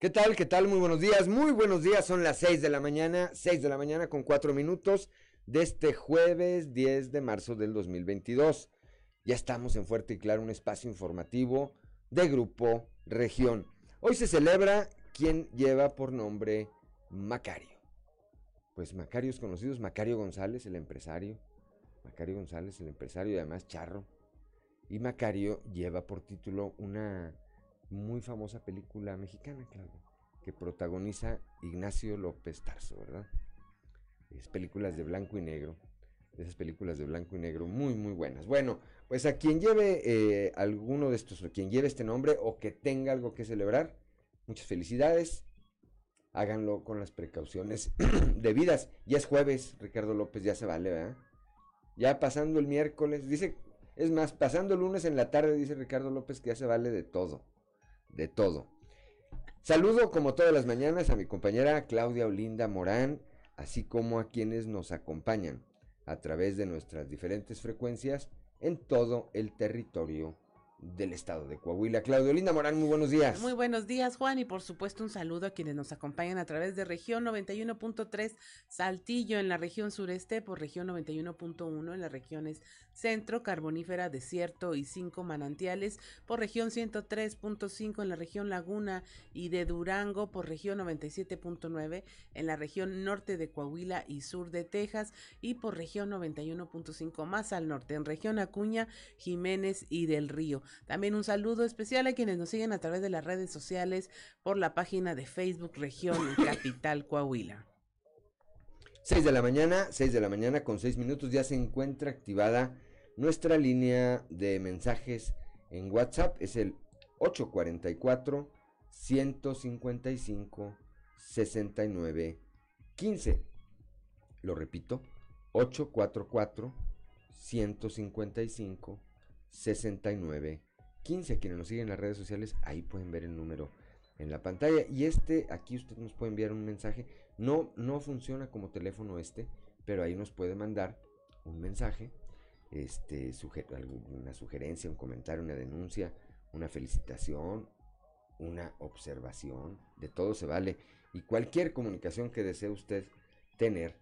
¿Qué tal? ¿Qué tal? Muy buenos días. Muy buenos días. Son las 6 de la mañana, 6 de la mañana con 4 minutos de este jueves 10 de marzo del 2022. Ya estamos en Fuerte y Claro, un espacio informativo de Grupo Región. Hoy se celebra quien lleva por nombre Macario. Pues Macarios conocidos, Macario González, el empresario. Macario González, el empresario y además charro. Y Macario lleva por título una muy famosa película mexicana, claro, que protagoniza Ignacio López Tarso, ¿verdad? Es películas de blanco y negro, esas películas de blanco y negro muy, muy buenas. Bueno, pues a quien lleve eh, alguno de estos, o quien lleve este nombre, o que tenga algo que celebrar, muchas felicidades. Háganlo con las precauciones debidas. Ya es jueves, Ricardo López, ya se vale, ¿verdad? Ya pasando el miércoles, dice, es más, pasando el lunes en la tarde, dice Ricardo López que ya se vale de todo de todo. Saludo como todas las mañanas a mi compañera Claudia Olinda Morán, así como a quienes nos acompañan a través de nuestras diferentes frecuencias en todo el territorio del estado de Coahuila. Claudio Linda Morán, muy buenos días. Muy buenos días, Juan, y por supuesto un saludo a quienes nos acompañan a través de región 91.3 Saltillo en la región sureste, por región 91.1 en las regiones centro, carbonífera, desierto y cinco manantiales, por región 103.5 en la región Laguna y de Durango, por región 97.9 en la región norte de Coahuila y sur de Texas, y por región 91.5 más al norte, en región Acuña, Jiménez y del Río. También un saludo especial a quienes nos siguen a través de las redes sociales por la página de Facebook Región Capital Coahuila. 6 de la mañana, 6 de la mañana con 6 minutos ya se encuentra activada nuestra línea de mensajes en WhatsApp. Es el 844 155 69 15. Lo repito, 844 155 69 15. Quienes nos siguen en las redes sociales, ahí pueden ver el número en la pantalla. Y este, aquí usted nos puede enviar un mensaje. No, no funciona como teléfono este, pero ahí nos puede mandar un mensaje, este, alguna sugerencia, un comentario, una denuncia, una felicitación, una observación. De todo se vale. Y cualquier comunicación que desee usted tener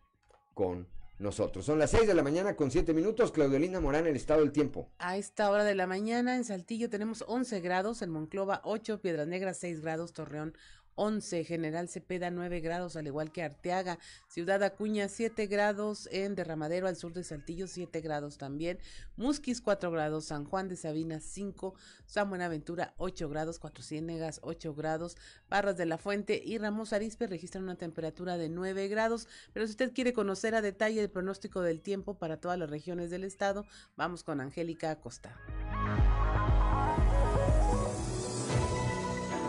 con nosotros. Son las 6 de la mañana con 7 minutos. Claudelina Morán, el estado del tiempo. A esta hora de la mañana en Saltillo tenemos 11 grados, en Monclova 8, Piedras Negras 6 grados, Torreón 11, General Cepeda 9 grados, al igual que Arteaga, Ciudad Acuña 7 grados, en Derramadero al sur de Saltillo 7 grados también, Musquis 4 grados, San Juan de Sabina 5, San Buenaventura 8 grados, Cuatro Ciénegas 8 grados, Barras de la Fuente y Ramos Arispe registran una temperatura de 9 grados, pero si usted quiere conocer a detalle el pronóstico del tiempo para todas las regiones del estado, vamos con Angélica Acosta.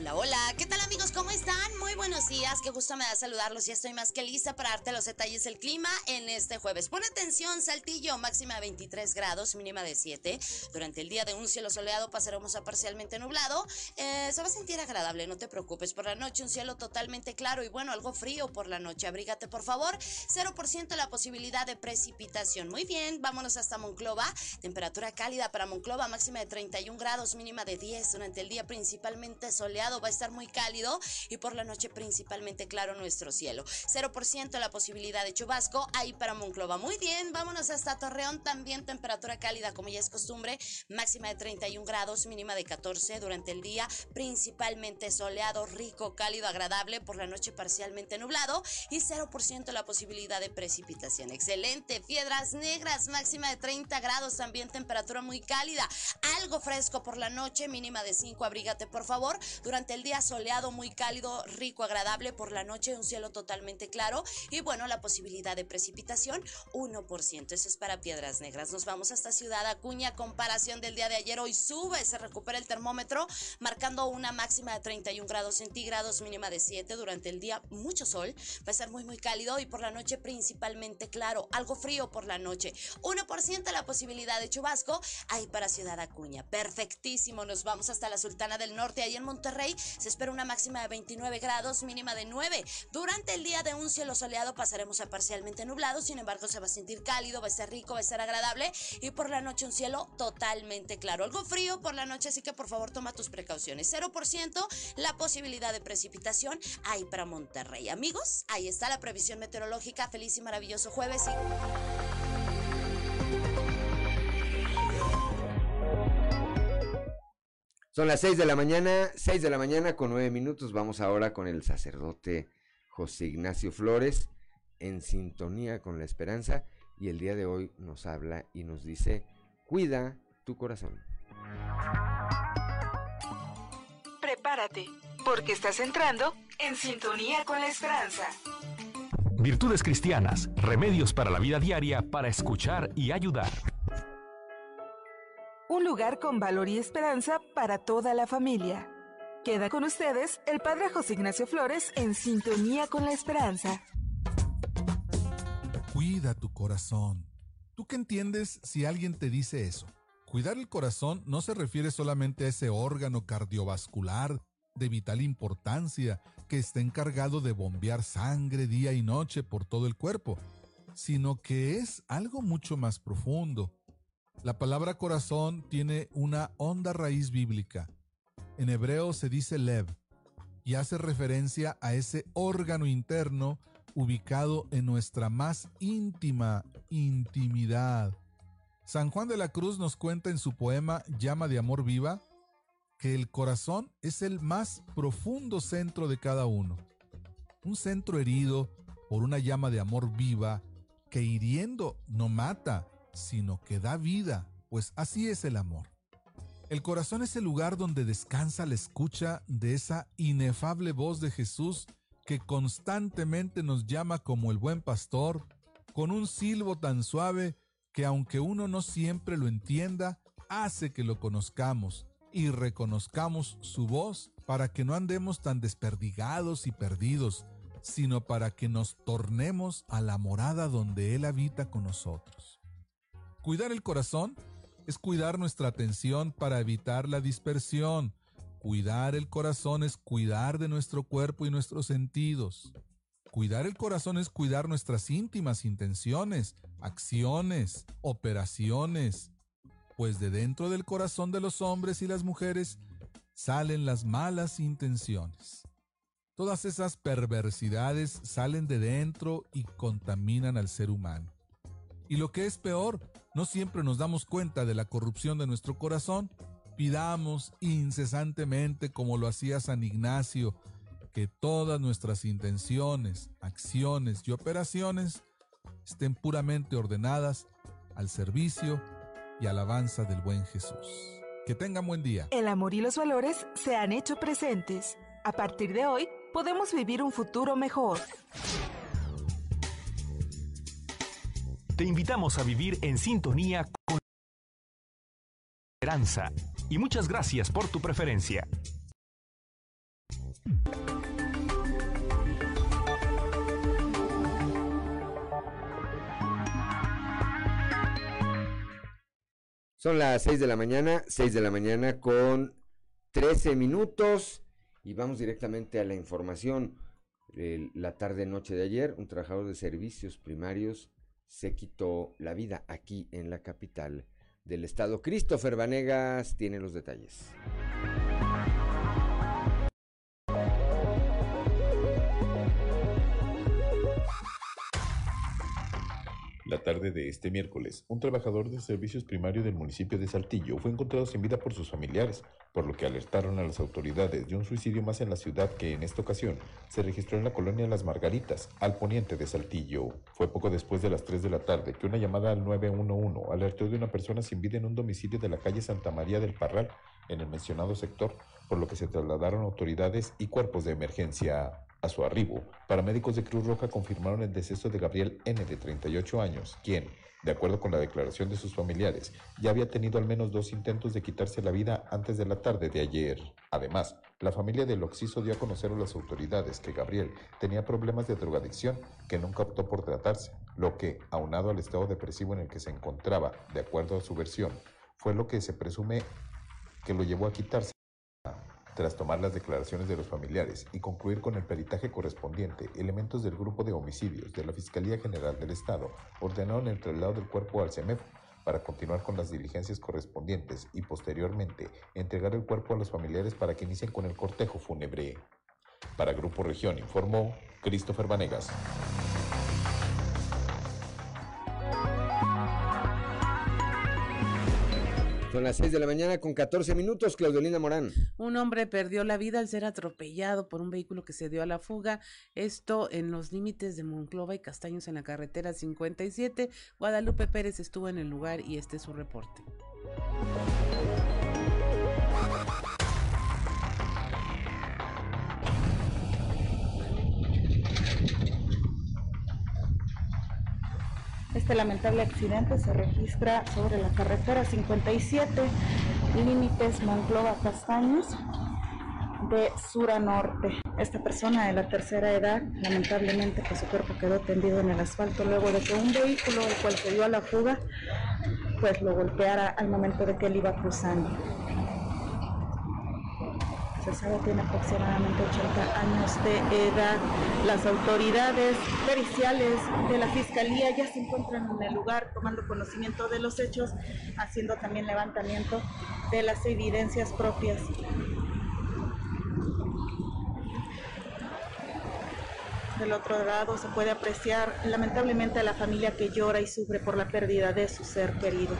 Hola, hola, ¿qué tal amigos? ¿Cómo están? Muy buenos días, qué gusto me da saludarlos y estoy más que lista para darte los detalles del clima en este jueves. Pon atención, Saltillo, máxima de 23 grados, mínima de 7. Durante el día de un cielo soleado pasaremos a parcialmente nublado. Eh, se va a sentir agradable, no te preocupes. Por la noche un cielo totalmente claro y bueno, algo frío por la noche. Abrígate por favor. 0% la posibilidad de precipitación. Muy bien, vámonos hasta Monclova. Temperatura cálida para Monclova, máxima de 31 grados, mínima de 10. Durante el día principalmente soleado va a estar muy cálido y por la noche principalmente claro nuestro cielo. 0% la posibilidad de chubasco ahí para Monclova. Muy bien, vámonos hasta Torreón, también temperatura cálida como ya es costumbre, máxima de 31 grados, mínima de 14 durante el día, principalmente soleado, rico, cálido, agradable, por la noche parcialmente nublado y 0% la posibilidad de precipitación. Excelente, piedras negras, máxima de 30 grados, también temperatura muy cálida, algo fresco por la noche, mínima de 5, abrígate por favor. Durante el día soleado, muy cálido, rico, agradable. Por la noche un cielo totalmente claro. Y bueno, la posibilidad de precipitación, 1%. Eso es para Piedras Negras. Nos vamos hasta Ciudad Acuña. Comparación del día de ayer. Hoy sube, se recupera el termómetro, marcando una máxima de 31 grados centígrados, mínima de 7. Durante el día, mucho sol. Va a ser muy, muy cálido. Y por la noche, principalmente claro. Algo frío por la noche. 1% la posibilidad de chubasco. Ahí para Ciudad Acuña. Perfectísimo. Nos vamos hasta la Sultana del Norte, ahí en Monterrey Se espera una máxima de 29 grados, mínima de 9. Durante el día de un cielo soleado pasaremos a parcialmente nublado, sin embargo se va a sentir cálido, va a ser rico, va a ser agradable y por la noche un cielo totalmente claro. Algo frío por la noche, así que por favor toma tus precauciones. 0% la posibilidad de precipitación hay para Monterrey. Amigos, ahí está la previsión meteorológica. Feliz y maravilloso jueves. Son las 6 de la mañana, 6 de la mañana con 9 minutos. Vamos ahora con el sacerdote José Ignacio Flores en sintonía con la esperanza y el día de hoy nos habla y nos dice, cuida tu corazón. Prepárate, porque estás entrando en sintonía con la esperanza. Virtudes cristianas, remedios para la vida diaria para escuchar y ayudar un lugar con valor y esperanza para toda la familia. Queda con ustedes el Padre José Ignacio Flores en sintonía con la esperanza. Cuida tu corazón. ¿Tú qué entiendes si alguien te dice eso? Cuidar el corazón no se refiere solamente a ese órgano cardiovascular de vital importancia que está encargado de bombear sangre día y noche por todo el cuerpo, sino que es algo mucho más profundo la palabra corazón tiene una honda raíz bíblica. En hebreo se dice lev y hace referencia a ese órgano interno ubicado en nuestra más íntima intimidad. San Juan de la Cruz nos cuenta en su poema Llama de Amor Viva que el corazón es el más profundo centro de cada uno. Un centro herido por una llama de amor viva que hiriendo no mata, sino que da vida, pues así es el amor. El corazón es el lugar donde descansa la escucha de esa inefable voz de Jesús que constantemente nos llama como el buen pastor, con un silbo tan suave que aunque uno no siempre lo entienda, hace que lo conozcamos y reconozcamos su voz para que no andemos tan desperdigados y perdidos, sino para que nos tornemos a la morada donde Él habita con nosotros. Cuidar el corazón es cuidar nuestra atención para evitar la dispersión. Cuidar el corazón es cuidar de nuestro cuerpo y nuestros sentidos. Cuidar el corazón es cuidar nuestras íntimas intenciones, acciones, operaciones, pues de dentro del corazón de los hombres y las mujeres salen las malas intenciones. Todas esas perversidades salen de dentro y contaminan al ser humano. Y lo que es peor, no siempre nos damos cuenta de la corrupción de nuestro corazón. Pidamos incesantemente, como lo hacía San Ignacio, que todas nuestras intenciones, acciones y operaciones estén puramente ordenadas al servicio y alabanza del buen Jesús. Que tengan buen día. El amor y los valores se han hecho presentes. A partir de hoy, podemos vivir un futuro mejor. Te invitamos a vivir en sintonía con esperanza y muchas gracias por tu preferencia. Son las 6 de la mañana, 6 de la mañana con 13 minutos y vamos directamente a la información. la tarde-noche de ayer, un trabajador de servicios primarios se quitó la vida aquí en la capital del estado. Christopher Vanegas tiene los detalles. La tarde de este miércoles, un trabajador de servicios primarios del municipio de Saltillo fue encontrado sin vida por sus familiares, por lo que alertaron a las autoridades de un suicidio más en la ciudad que en esta ocasión se registró en la colonia Las Margaritas, al poniente de Saltillo. Fue poco después de las 3 de la tarde que una llamada al 911 alertó de una persona sin vida en un domicilio de la calle Santa María del Parral, en el mencionado sector, por lo que se trasladaron autoridades y cuerpos de emergencia. A su arribo, paramédicos de Cruz Roja confirmaron el deceso de Gabriel N. de 38 años, quien, de acuerdo con la declaración de sus familiares, ya había tenido al menos dos intentos de quitarse la vida antes de la tarde de ayer. Además, la familia del Oxiso dio a conocer a las autoridades que Gabriel tenía problemas de drogadicción que nunca optó por tratarse, lo que, aunado al estado depresivo en el que se encontraba, de acuerdo a su versión, fue lo que se presume que lo llevó a quitarse Tras tomar las declaraciones de los familiares y concluir con el peritaje correspondiente, elementos del grupo de homicidios de la Fiscalía General del Estado ordenaron el traslado del cuerpo al CEMEFO para continuar con las diligencias correspondientes y posteriormente entregar el cuerpo a los familiares para que inicien con el cortejo fúnebre. Para Grupo Región informó Christopher Vanegas. Son las 6 de la mañana con 14 minutos, Claudelina Morán. Un hombre perdió la vida al ser atropellado por un vehículo que se dio a la fuga. Esto en los límites de Monclova y Castaños en la carretera 57. Guadalupe Pérez estuvo en el lugar y este es su reporte. Este lamentable accidente se registra sobre la carretera 57, límites Monclova Castaños, de sur a norte. Esta persona de la tercera edad, lamentablemente, pues su cuerpo quedó tendido en el asfalto luego de que un vehículo, el cual se dio a la fuga, pues lo golpeara al momento de que él iba cruzando se sabe tiene aproximadamente 80 años de edad. Las autoridades periciales de la Fiscalía ya se encuentran en el lugar tomando conocimiento de los hechos, haciendo también levantamiento de las evidencias propias. Del otro lado se puede apreciar lamentablemente a la familia que llora y sufre por la pérdida de su ser querido.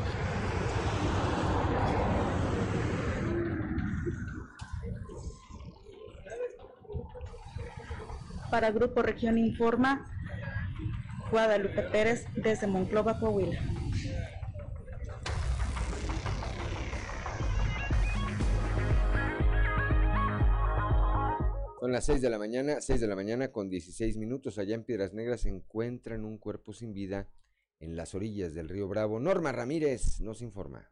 Para Grupo Región Informa, Guadalupe Pérez desde Monclova, Coahuila. Son las 6 de la mañana, 6 de la mañana con 16 minutos. Allá en Piedras Negras se encuentran un cuerpo sin vida en las orillas del río Bravo. Norma Ramírez nos informa.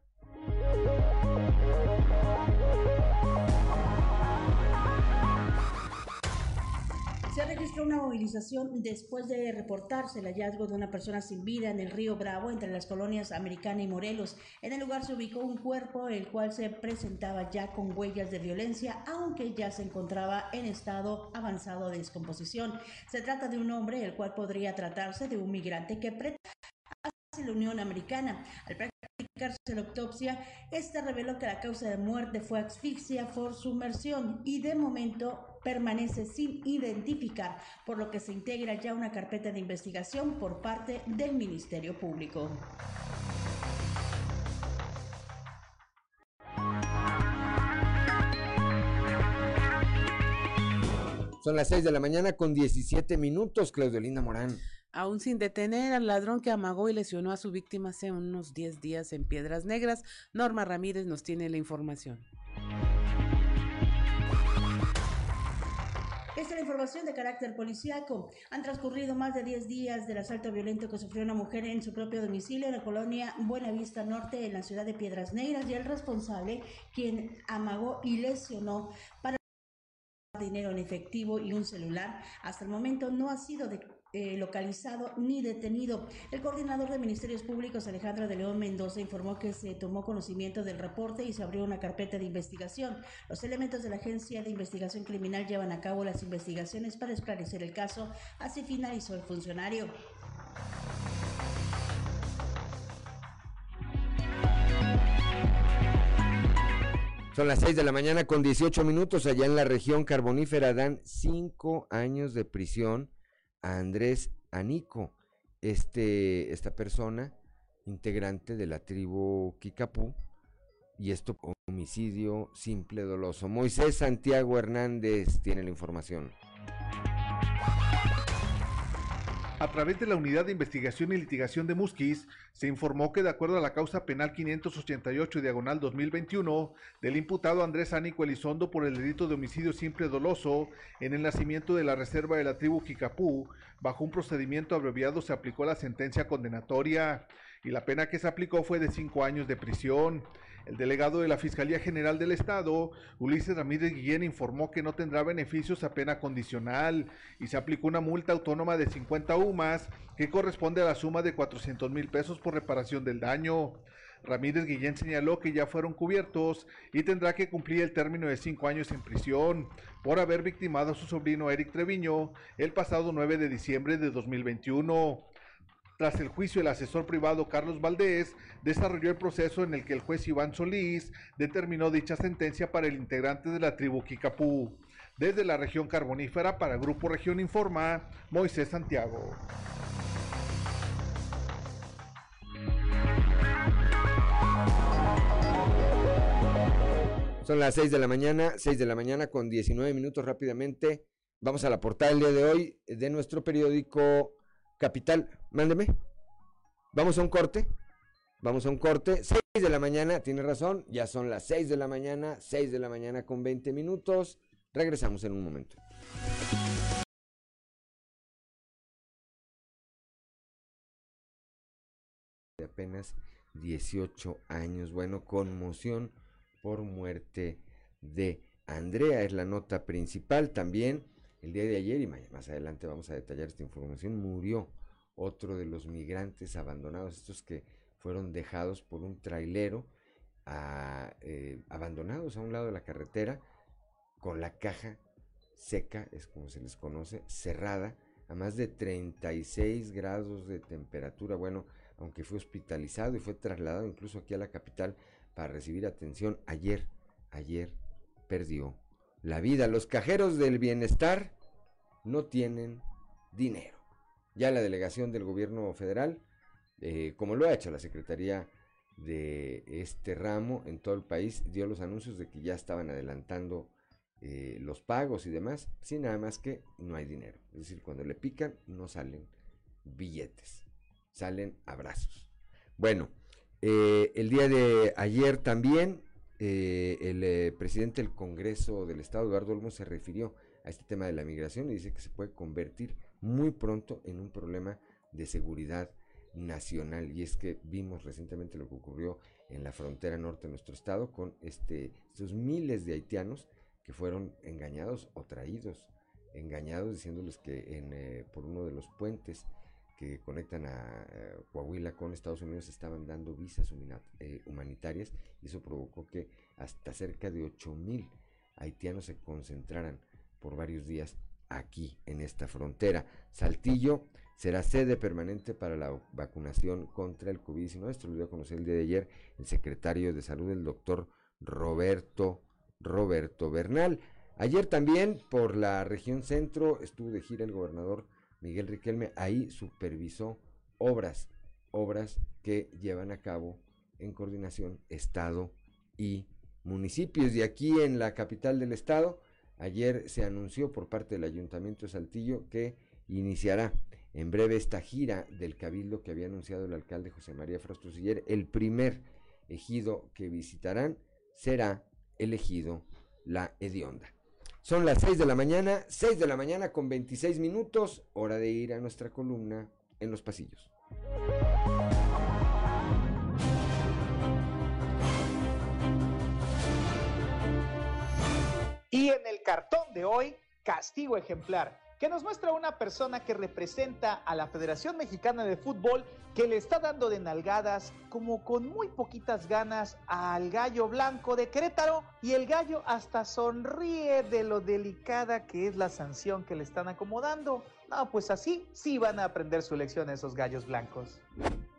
Se registró una movilización después de reportarse el hallazgo de una persona sin vida en el río Bravo entre las colonias Americana y Morelos. En el lugar se ubicó un cuerpo el cual se presentaba ya con huellas de violencia, aunque ya se encontraba en estado avanzado de descomposición. Se trata de un hombre el cual podría tratarse de un migrante que pretende la Unión Americana. Al practicarse la autopsia, esta reveló que la causa de muerte fue asfixia por sumersión y de momento permanece sin identificar, por lo que se integra ya una carpeta de investigación por parte del Ministerio Público. Son las 6 de la mañana con 17 minutos, Claudelina Morán. Aún sin detener al ladrón que amagó y lesionó a su víctima hace unos 10 días en Piedras Negras, Norma Ramírez nos tiene la información. Esta es la información de carácter policíaco. Han transcurrido más de 10 días del asalto violento que sufrió una mujer en su propio domicilio en la colonia Buenavista Norte, en la ciudad de Piedras Negras, y el responsable, quien amagó y lesionó para dinero en efectivo y un celular, hasta el momento no ha sido de eh, localizado ni detenido. El coordinador de Ministerios Públicos, Alejandro de León Mendoza, informó que se tomó conocimiento del reporte y se abrió una carpeta de investigación. Los elementos de la Agencia de Investigación Criminal llevan a cabo las investigaciones para esclarecer el caso. Así finalizó el funcionario. Son las 6 de la mañana con 18 minutos allá en la región carbonífera. Dan cinco años de prisión a Andrés Anico, este, esta persona, integrante de la tribu Kikapú, y esto homicidio simple doloso. Moisés Santiago Hernández tiene la información. A través de la Unidad de Investigación y Litigación de Musquis, se informó que de acuerdo a la causa penal 588 diagonal 2021 del imputado Andrés Ánico Elizondo por el delito de homicidio simple doloso en el nacimiento de la reserva de la tribu Kikapú, bajo un procedimiento abreviado se aplicó la sentencia condenatoria y la pena que se aplicó fue de cinco años de prisión. El delegado de la Fiscalía General del Estado, Ulises Ramírez Guillén, informó que no tendrá beneficios a pena condicional y se aplicó una multa autónoma de 50 UMAS que corresponde a la suma de 400 mil pesos por reparación del daño. Ramírez Guillén señaló que ya fueron cubiertos y tendrá que cumplir el término de cinco años en prisión por haber victimado a su sobrino Eric Treviño el pasado 9 de diciembre de 2021. Tras el juicio, el asesor privado Carlos Valdés desarrolló el proceso en el que el juez Iván Solís determinó dicha sentencia para el integrante de la tribu Kikapú. Desde la región carbonífera para Grupo Región Informa, Moisés Santiago. Son las 6 de la mañana, 6 de la mañana con 19 minutos rápidamente. Vamos a la portada del día de hoy de nuestro periódico Capital, mándeme. Vamos a un corte. Vamos a un corte. 6 de la mañana, tiene razón. Ya son las 6 de la mañana, 6 de la mañana con 20 minutos. Regresamos en un momento. De apenas 18 años. Bueno, conmoción por muerte de Andrea es la nota principal. También el día de ayer, y más adelante vamos a detallar esta información, murió otro de los migrantes abandonados, estos que fueron dejados por un trailero, eh, abandonados a un lado de la carretera, con la caja seca, es como se les conoce, cerrada, a más de 36 grados de temperatura. Bueno, aunque fue hospitalizado y fue trasladado incluso aquí a la capital para recibir atención, ayer, ayer perdió la vida. Los cajeros del bienestar no tienen dinero. Ya la delegación del gobierno federal, eh, como lo ha hecho la Secretaría de este ramo en todo el país, dio los anuncios de que ya estaban adelantando eh, los pagos y demás, sin nada más que no hay dinero. Es decir, cuando le pican no salen billetes, salen abrazos. Bueno, eh, el día de ayer también eh, el eh, presidente del Congreso del Estado, Eduardo Olmos, se refirió a este tema de la migración y dice que se puede convertir muy pronto en un problema de seguridad nacional. Y es que vimos recientemente lo que ocurrió en la frontera norte de nuestro estado con este, estos miles de haitianos que fueron engañados o traídos, engañados diciéndoles que en, por uno de los puentes que conectan a eh, Coahuila con Estados Unidos estaban dando visas eh, humanitarias y eso provocó que hasta cerca de 8 mil haitianos se concentraran por varios días aquí en esta frontera. Saltillo será sede permanente para la vacunación contra el COVID-19. Esto lo dio a conocer el día de ayer el secretario de Salud, el doctor Roberto, Roberto Bernal. Ayer también por la región centro estuvo de gira el gobernador Miguel Riquelme ahí supervisó obras, obras que llevan a cabo en coordinación Estado y municipios. Y aquí en la capital del Estado, ayer se anunció por parte del Ayuntamiento de Saltillo que iniciará en breve esta gira del cabildo que había anunciado el alcalde José María Frastrosiller. El primer ejido que visitarán será el ejido La Hedionda. Son las 6 de la mañana, 6 de la mañana con 26 minutos, hora de ir a nuestra columna en los pasillos. Y en el cartón de hoy, castigo ejemplar que nos muestra una persona que representa a la Federación Mexicana de Fútbol que le está dando de nalgadas como con muy poquitas ganas al gallo blanco de Querétaro y el gallo hasta sonríe de lo delicada que es la sanción que le están acomodando. No, pues así sí van a aprender su lección esos gallos blancos.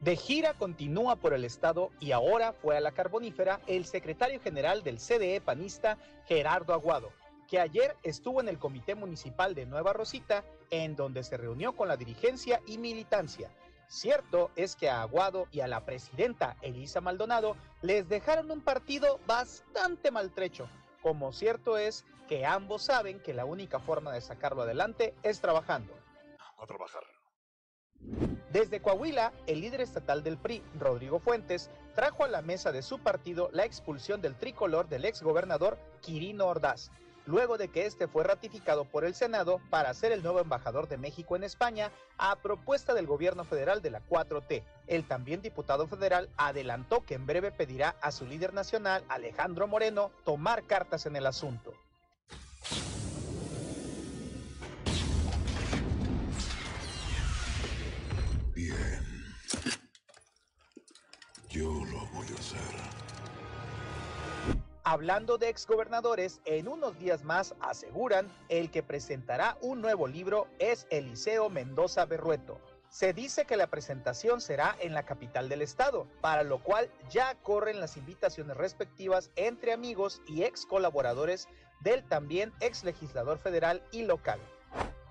De gira continúa por el estado y ahora fue a la carbonífera el secretario general del CDE panista Gerardo Aguado que ayer estuvo en el Comité Municipal de Nueva Rosita, en donde se reunió con la dirigencia y militancia. Cierto es que a Aguado y a la presidenta Elisa Maldonado les dejaron un partido bastante maltrecho, como cierto es que ambos saben que la única forma de sacarlo adelante es trabajando. A trabajar. Desde Coahuila, el líder estatal del PRI, Rodrigo Fuentes, trajo a la mesa de su partido la expulsión del tricolor del exgobernador Quirino Ordaz, luego de que este fue ratificado por el Senado para ser el nuevo embajador de México en España a propuesta del gobierno federal de la 4T. El también diputado federal adelantó que en breve pedirá a su líder nacional, Alejandro Moreno, tomar cartas en el asunto. Bien. Yo lo voy a hacer. Hablando de exgobernadores, en unos días más aseguran el que presentará un nuevo libro es Eliseo Mendoza Berrueto. Se dice que la presentación será en la capital del estado, para lo cual ya corren las invitaciones respectivas entre amigos y ex colaboradores del también ex legislador federal y local.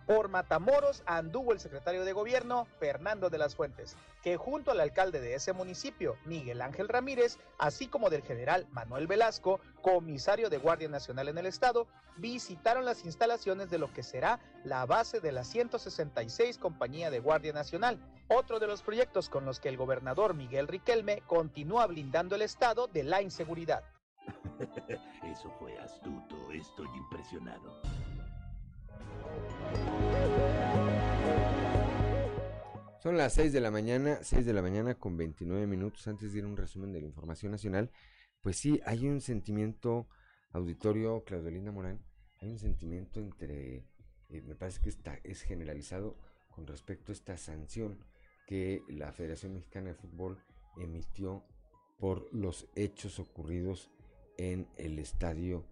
Por Matamoros anduvo el secretario de gobierno, Fernando de las Fuentes, que junto al alcalde de ese municipio, Miguel Ángel Ramírez, así como del general Manuel Velasco, comisario de Guardia Nacional en el estado, visitaron las instalaciones de lo que será la base de la 166 Compañía de Guardia Nacional, otro de los proyectos con los que el gobernador Miguel Riquelme continúa blindando el estado de la inseguridad. Eso fue astuto, estoy impresionado. Son las 6 de la mañana, 6 de la mañana con 29 minutos antes de ir a un resumen de la información nacional. Pues sí, hay un sentimiento, auditorio Claudelina Morán, hay un sentimiento entre, eh, me parece que está, es generalizado con respecto a esta sanción que la Federación Mexicana de Fútbol emitió por los hechos ocurridos en el estadio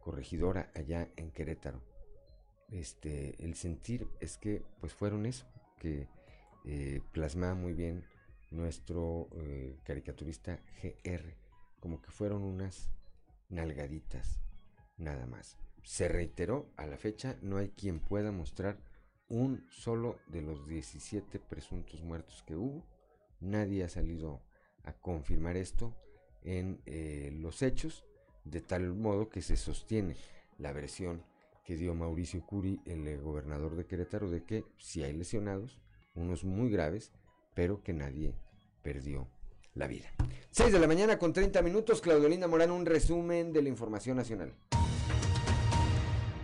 Corregidora allá en Querétaro este, el sentir es que pues fueron eso, que eh, plasma muy bien nuestro eh, caricaturista GR, como que fueron unas nalgaditas, nada más. Se reiteró, a la fecha no hay quien pueda mostrar un solo de los 17 presuntos muertos que hubo. Nadie ha salido a confirmar esto en eh, los hechos, de tal modo que se sostiene la versión que dio Mauricio Curi, el eh, gobernador de Querétaro, de que si hay lesionados, unos muy graves, pero que nadie perdió la vida. 6 de la mañana con 30 minutos, Claudelina Morán, un resumen de la información nacional.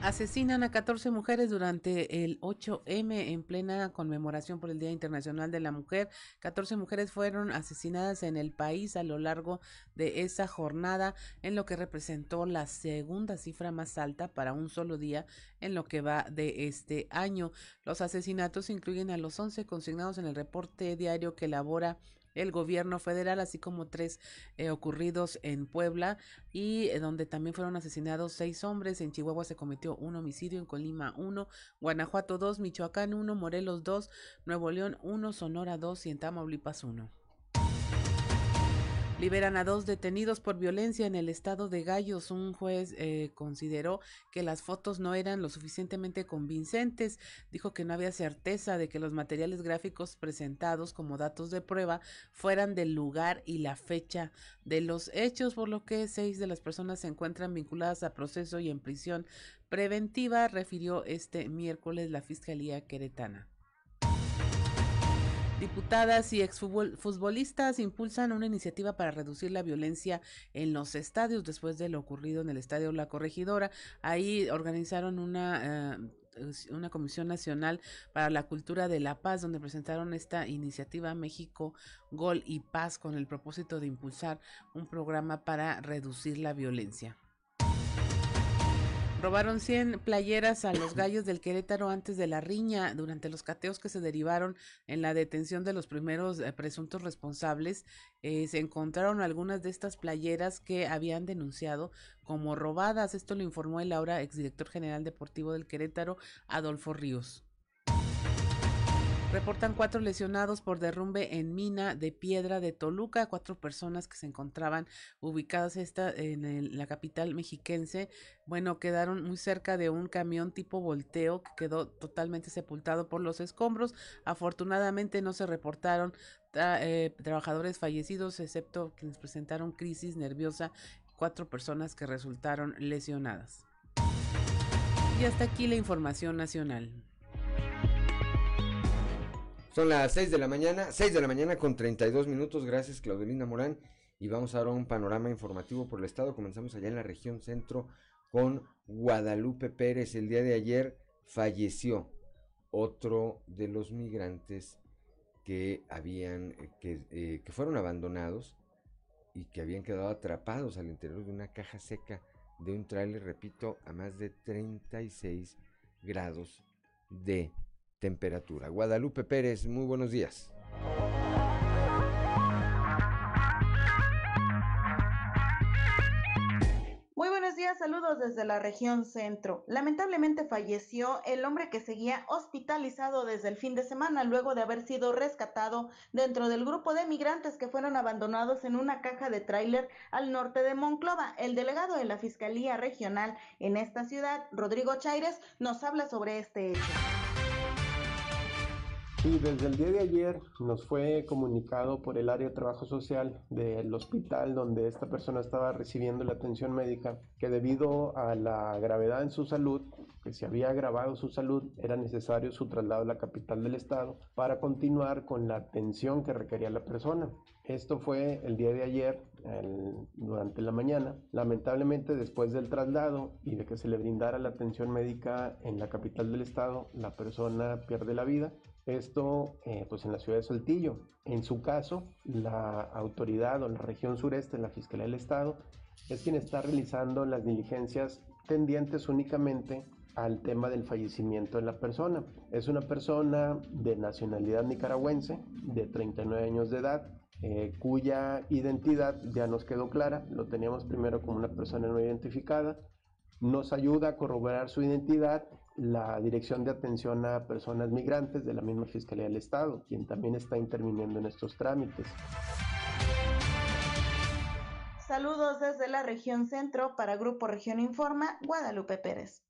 Asesinan a 14 mujeres durante el 8M en plena conmemoración por el Día Internacional de la Mujer. 14 mujeres fueron asesinadas en el país a lo largo de esa jornada, en lo que representó la segunda cifra más alta para un solo día en lo que va de este año. Los asesinatos incluyen a los 11 consignados en el reporte diario que elabora el gobierno federal, así como tres eh, ocurridos en Puebla y eh, donde también fueron asesinados seis hombres. En Chihuahua se cometió un homicidio, en Colima uno, Guanajuato dos, Michoacán uno, Morelos dos, Nuevo León uno, Sonora dos y en Tamaulipas uno. Liberan a dos detenidos por violencia en el estado de Gallos. Un juez eh, consideró que las fotos no eran lo suficientemente convincentes. Dijo que no había certeza de que los materiales gráficos presentados como datos de prueba fueran del lugar y la fecha de los hechos, por lo que seis de las personas se encuentran vinculadas a proceso y en prisión preventiva, refirió este miércoles la Fiscalía Queretana. Diputadas y exfutbolistas impulsan una iniciativa para reducir la violencia en los estadios después de lo ocurrido en el estadio La Corregidora. Ahí organizaron una... Eh, una comisión nacional para la cultura de la paz donde presentaron esta iniciativa México Gol y Paz con el propósito de impulsar un programa para reducir la violencia. Robaron 100 playeras a los gallos del Querétaro antes de la riña durante los cateos que se derivaron en la detención de los primeros eh, presuntos responsables. Eh, se encontraron algunas de estas playeras que habían denunciado como robadas. Esto lo informó el ahora exdirector general deportivo del Querétaro, Adolfo Ríos. Reportan cuatro lesionados por derrumbe en mina de piedra de Toluca, cuatro personas que se encontraban ubicadas esta en la capital mexiquense. Bueno, quedaron muy cerca de un camión tipo volteo que quedó totalmente sepultado por los escombros. Afortunadamente no se reportaron eh, trabajadores fallecidos, excepto quienes presentaron crisis nerviosa, cuatro personas que resultaron lesionadas. Y hasta aquí la información nacional. Son las 6 de la mañana, 6 de la mañana con 32 minutos. Gracias, Claudelina Morán. Y vamos ahora a un panorama informativo por el estado. Comenzamos allá en la región centro con Guadalupe Pérez. El día de ayer falleció otro de los migrantes que habían, eh, que, eh, que fueron abandonados y que habían quedado atrapados al interior de una caja seca de un tráiler, repito, a más de 36 grados de temperatura. Guadalupe Pérez, muy buenos días. Muy buenos días, saludos desde la región centro. Lamentablemente falleció el hombre que seguía hospitalizado desde el fin de semana luego de haber sido rescatado dentro del grupo de migrantes que fueron abandonados en una caja de tráiler al norte de Monclova. El delegado de la Fiscalía Regional en esta ciudad, Rodrigo Chaires, nos habla sobre este hecho. Sí, desde el día de ayer nos fue comunicado por el área de trabajo social del hospital donde esta persona estaba recibiendo la atención médica que debido a la gravedad en su salud, que se había agravado su salud, era necesario su traslado a la capital del estado para continuar con la atención que requería la persona. Esto fue el día de ayer, durante la mañana. Lamentablemente, después del traslado y de que se le brindara la atención médica en la capital del estado, la persona pierde la vida. Esto eh, pues en la ciudad de Saltillo. En su caso, la autoridad o la región sureste, la Fiscalía del Estado, es quien está realizando las diligencias tendientes únicamente al tema del fallecimiento de la persona. Es una persona de nacionalidad nicaragüense, de 39 años de edad, eh, cuya identidad ya nos quedó clara. Lo teníamos primero como una persona no identificada. Nos ayuda a corroborar su identidad la Dirección de Atención a Personas Migrantes de la misma Fiscalía del Estado, quien también está interviniendo en estos trámites. Saludos desde la región centro para Grupo Región Informa, Guadalupe Pérez.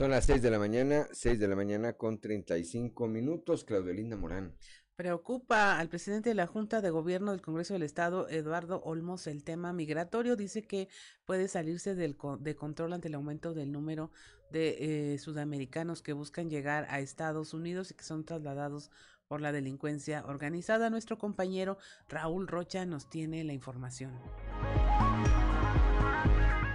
Son las 6 de la mañana, 6 de la mañana con 35 minutos. Claudelina Morán. Preocupa al presidente de la Junta de Gobierno del Congreso del Estado, Eduardo Olmos, el tema migratorio. Dice que puede salirse del, de control ante el aumento del número de eh, sudamericanos que buscan llegar a Estados Unidos y que son trasladados por la delincuencia organizada. Nuestro compañero Raúl Rocha nos tiene la información.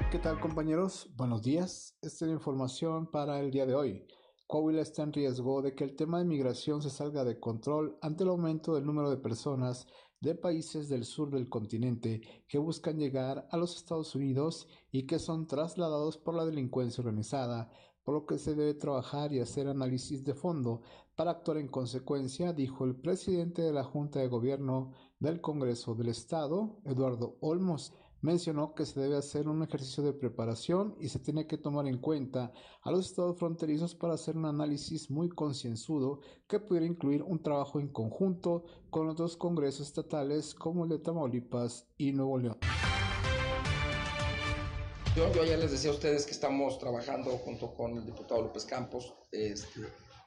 ¿Qué tal compañeros? Buenos días. Esta es la información para el día de hoy. Coahuila está en riesgo de que el tema de migración se salga de control ante el aumento del número de personas de países del sur del continente que buscan llegar a los Estados Unidos y que son trasladados por la delincuencia organizada, por lo que se debe trabajar y hacer análisis de fondo para actuar en consecuencia, dijo el presidente de la Junta de Gobierno del Congreso del Estado, Eduardo Olmos mencionó que se debe hacer un ejercicio de preparación y se tiene que tomar en cuenta a los estados fronterizos para hacer un análisis muy concienzudo que pudiera incluir un trabajo en conjunto con otros congresos estatales como el de Tamaulipas y Nuevo León. Yo, ya les decía a ustedes que estamos trabajando junto con el diputado López Campos, este,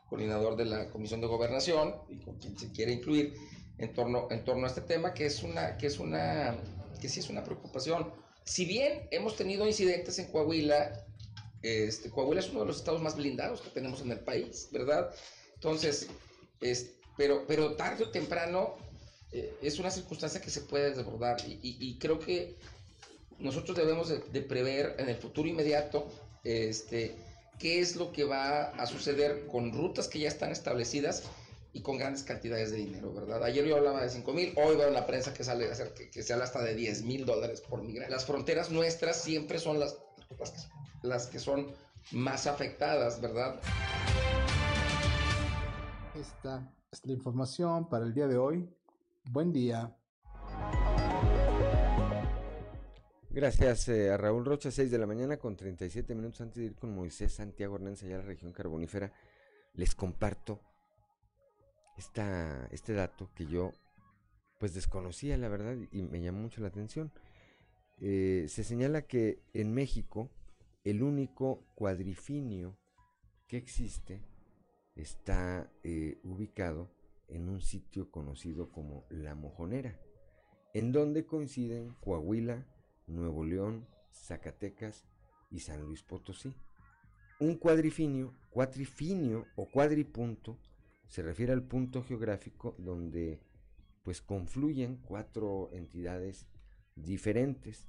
coordinador de la Comisión de Gobernación, y con quien se quiere incluir en torno, en torno a este tema, que es una, que es una que sí es una preocupación. Si bien hemos tenido incidentes en Coahuila, este, Coahuila es uno de los estados más blindados que tenemos en el país, ¿verdad? Entonces, es, pero, tarde o temprano eh, es una circunstancia que se puede desbordar y, creo que nosotros debemos de, de, prever en el futuro inmediato este, qué es lo que va a suceder con rutas que ya están establecidas y con grandes cantidades de dinero, ¿verdad? Ayer yo hablaba de 5 mil, hoy veo en la prensa que sale que, que se habla hasta de 10 mil dólares por migrante. Las fronteras nuestras siempre son las, las, que son más afectadas, ¿verdad? Esta es la información para el día de hoy. Buen día. Gracias eh, a Raúl Rocha, 6 de la mañana con 37 minutos antes de ir con Moisés Santiago Hernández allá a la región carbonífera. Les comparto esta, este dato que yo pues desconocía la verdad y me llamó mucho la atención. Eh, se señala que en México el único cuadrifinio que existe está eh, ubicado en un sitio conocido como La Mojonera, en donde coinciden Coahuila, Nuevo León, Zacatecas y San Luis Potosí. Un cuadrifinio, cuatrifinio o cuadripunto se refiere al punto geográfico donde pues confluyen cuatro entidades diferentes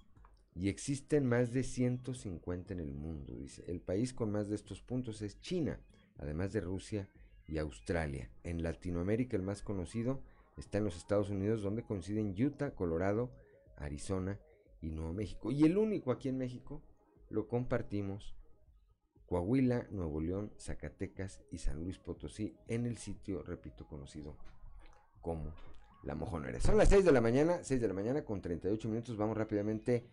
y existen más de 150 en el mundo. Dice, el país con más de estos puntos es China, además de Rusia y Australia. En Latinoamérica el más conocido está en los Estados Unidos donde coinciden Utah, Colorado, Arizona y Nuevo México. Y el único aquí en México lo compartimos Coahuila, Nuevo León, Zacatecas y San Luis Potosí en el sitio, repito, conocido como la mojonera. Son las 6 de la mañana, 6 de la mañana con 38 minutos. Vamos rápidamente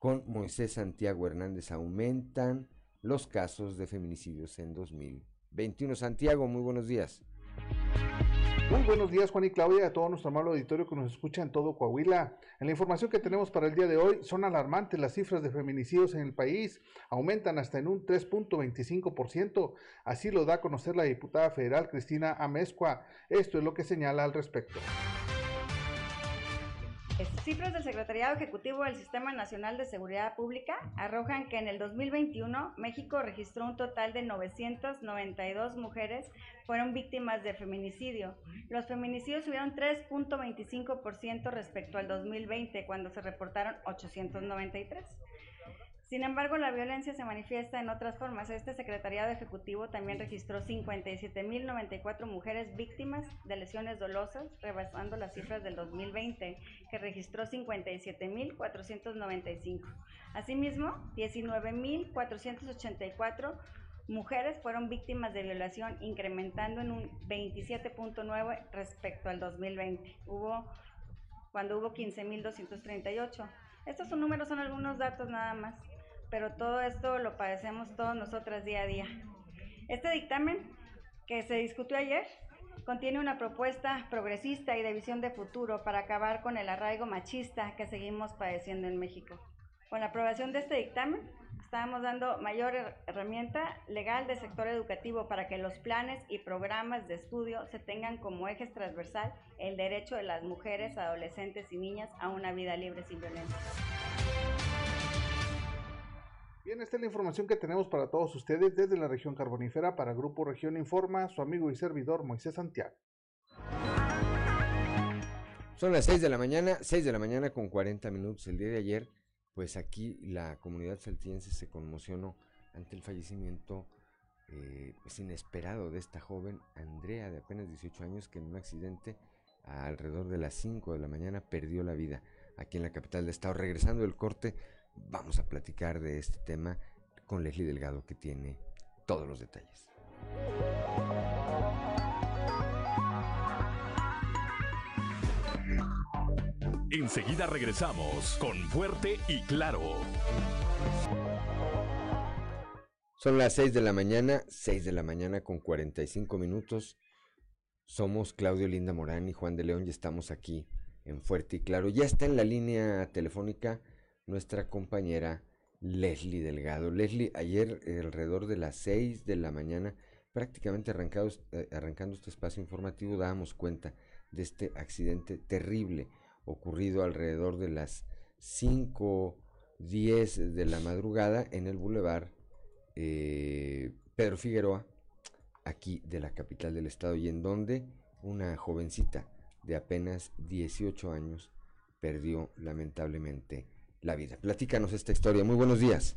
con Moisés Santiago Hernández. Aumentan los casos de feminicidios en 2021. Santiago, muy buenos días. Muy buenos días, Juan y Claudia, a todo nuestro amable auditorio que nos escucha en todo Coahuila. En la información que tenemos para el día de hoy, son alarmantes las cifras de feminicidios en el país. Aumentan hasta en un 3.25%. Así lo da a conocer la diputada federal Cristina Amezcua. Esto es lo que señala al respecto. Cifras del Secretariado Ejecutivo del Sistema Nacional de Seguridad Pública arrojan que en el 2021 México registró un total de 992 mujeres fueron víctimas de feminicidio. Los feminicidios subieron 3.25% respecto al 2020 cuando se reportaron 893. Sin embargo, la violencia se manifiesta en otras formas. Este secretariado ejecutivo también registró 57.094 mujeres víctimas de lesiones dolosas, rebasando las cifras del 2020, que registró 57.495. Asimismo, 19.484 mujeres fueron víctimas de violación, incrementando en un 27.9 respecto al 2020. Hubo cuando hubo 15.238. Estos son números, son algunos datos nada más pero todo esto lo padecemos todos nosotras día a día. Este dictamen que se discutió ayer contiene una propuesta progresista y de visión de futuro para acabar con el arraigo machista que seguimos padeciendo en México. Con la aprobación de este dictamen, estamos dando mayor herramienta legal del sector educativo para que los planes y programas de estudio se tengan como ejes transversal el derecho de las mujeres, adolescentes y niñas a una vida libre sin violencia. Bien, esta es la información que tenemos para todos ustedes desde la región carbonífera para Grupo Región Informa, su amigo y servidor Moisés Santiago. Son las 6 de la mañana, 6 de la mañana con 40 minutos. El día de ayer, pues aquí la comunidad saltiense se conmocionó ante el fallecimiento eh, pues inesperado de esta joven Andrea de apenas 18 años que en un accidente alrededor de las 5 de la mañana perdió la vida aquí en la capital de estado. Regresando del corte, vamos a platicar de este tema con Leslie Delgado que tiene todos los detalles. Enseguida regresamos con Fuerte y Claro. Son las 6 de la mañana, 6 de la mañana con 45 minutos. Somos Claudio Linda Morán y Juan de León y estamos aquí en Fuerte y Claro. Ya está en la línea telefónica nuestra compañera Leslie Delgado. Leslie, ayer alrededor de las 6 de la mañana, prácticamente eh, arrancando este espacio informativo, dábamos cuenta de este accidente terrible ocurrido alrededor de las 5.10 de la madrugada en el bulevar eh, Pedro Figueroa, aquí de la capital del estado, y en donde una jovencita de apenas 18 años perdió lamentablemente la vida. Platícanos esta historia. Muy buenos días.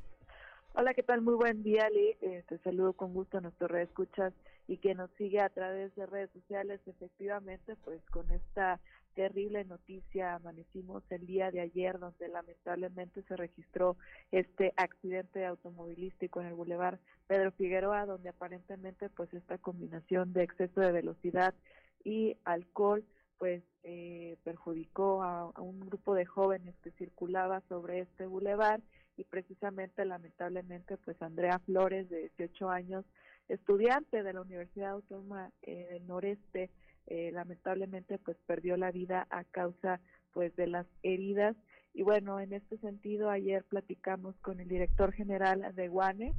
Hola, ¿qué tal? Muy buen día, Lee. Eh, te saludo con gusto a nuestro red escuchas y que nos sigue a través de redes sociales. Efectivamente, pues con esta terrible noticia amanecimos el día de ayer, donde lamentablemente se registró este accidente automovilístico en el Boulevard Pedro Figueroa, donde aparentemente pues esta combinación de exceso de velocidad y alcohol pues eh, perjudicó a, un grupo de jóvenes que circulaba sobre este bulevar y precisamente lamentablemente pues Andrea Flores de 18 años estudiante de la Universidad Autónoma eh, del Noreste eh, lamentablemente pues perdió la vida a causa pues de las heridas. Y bueno en este sentido ayer platicamos con el director general de Guane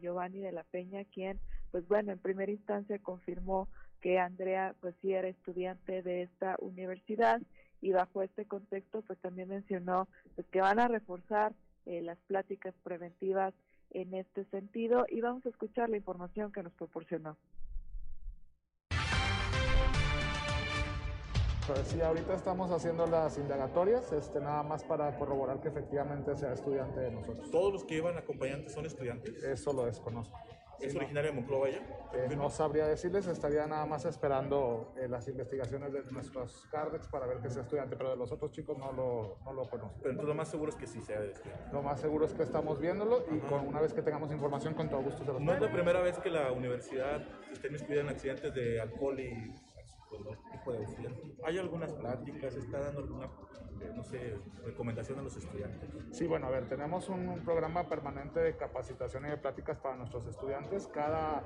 Giovanni de la Peña quien pues bueno en primera instancia confirmó que Andrea pues sí era estudiante de esta universidad y bajo este contexto pues también mencionó pues que van a reforzar eh, las pláticas preventivas en este sentido y vamos a escuchar la información que nos proporcionó. Pues sí, ahorita estamos haciendo las indagatorias, este, nada más para corroborar que efectivamente sea estudiante de nosotros. ¿Todos los que iban acompañantes son estudiantes? Eso lo desconozco. ¿Es originario de Monclova ya? Eh, no sabría decirles, estaría nada más esperando eh, las investigaciones de nuestros CARDEX para ver que sea estudiante, pero de los otros chicos no lo, no lo conozco. Pero entonces lo más seguro es que sí sea de estudiante. Lo más seguro es que estamos viéndolo y con una vez que tengamos información con todo gusto se los ¿No es la primera vez que la universidad está inmiscuida en accidentes de alcohol y este. ¿Hay algunas pláticas? ¿Se está dando alguna, eh, no sé, recomendación a los estudiantes? Sí, bueno, a ver, tenemos un, un programa permanente de capacitación y de pláticas para nuestros estudiantes. Cada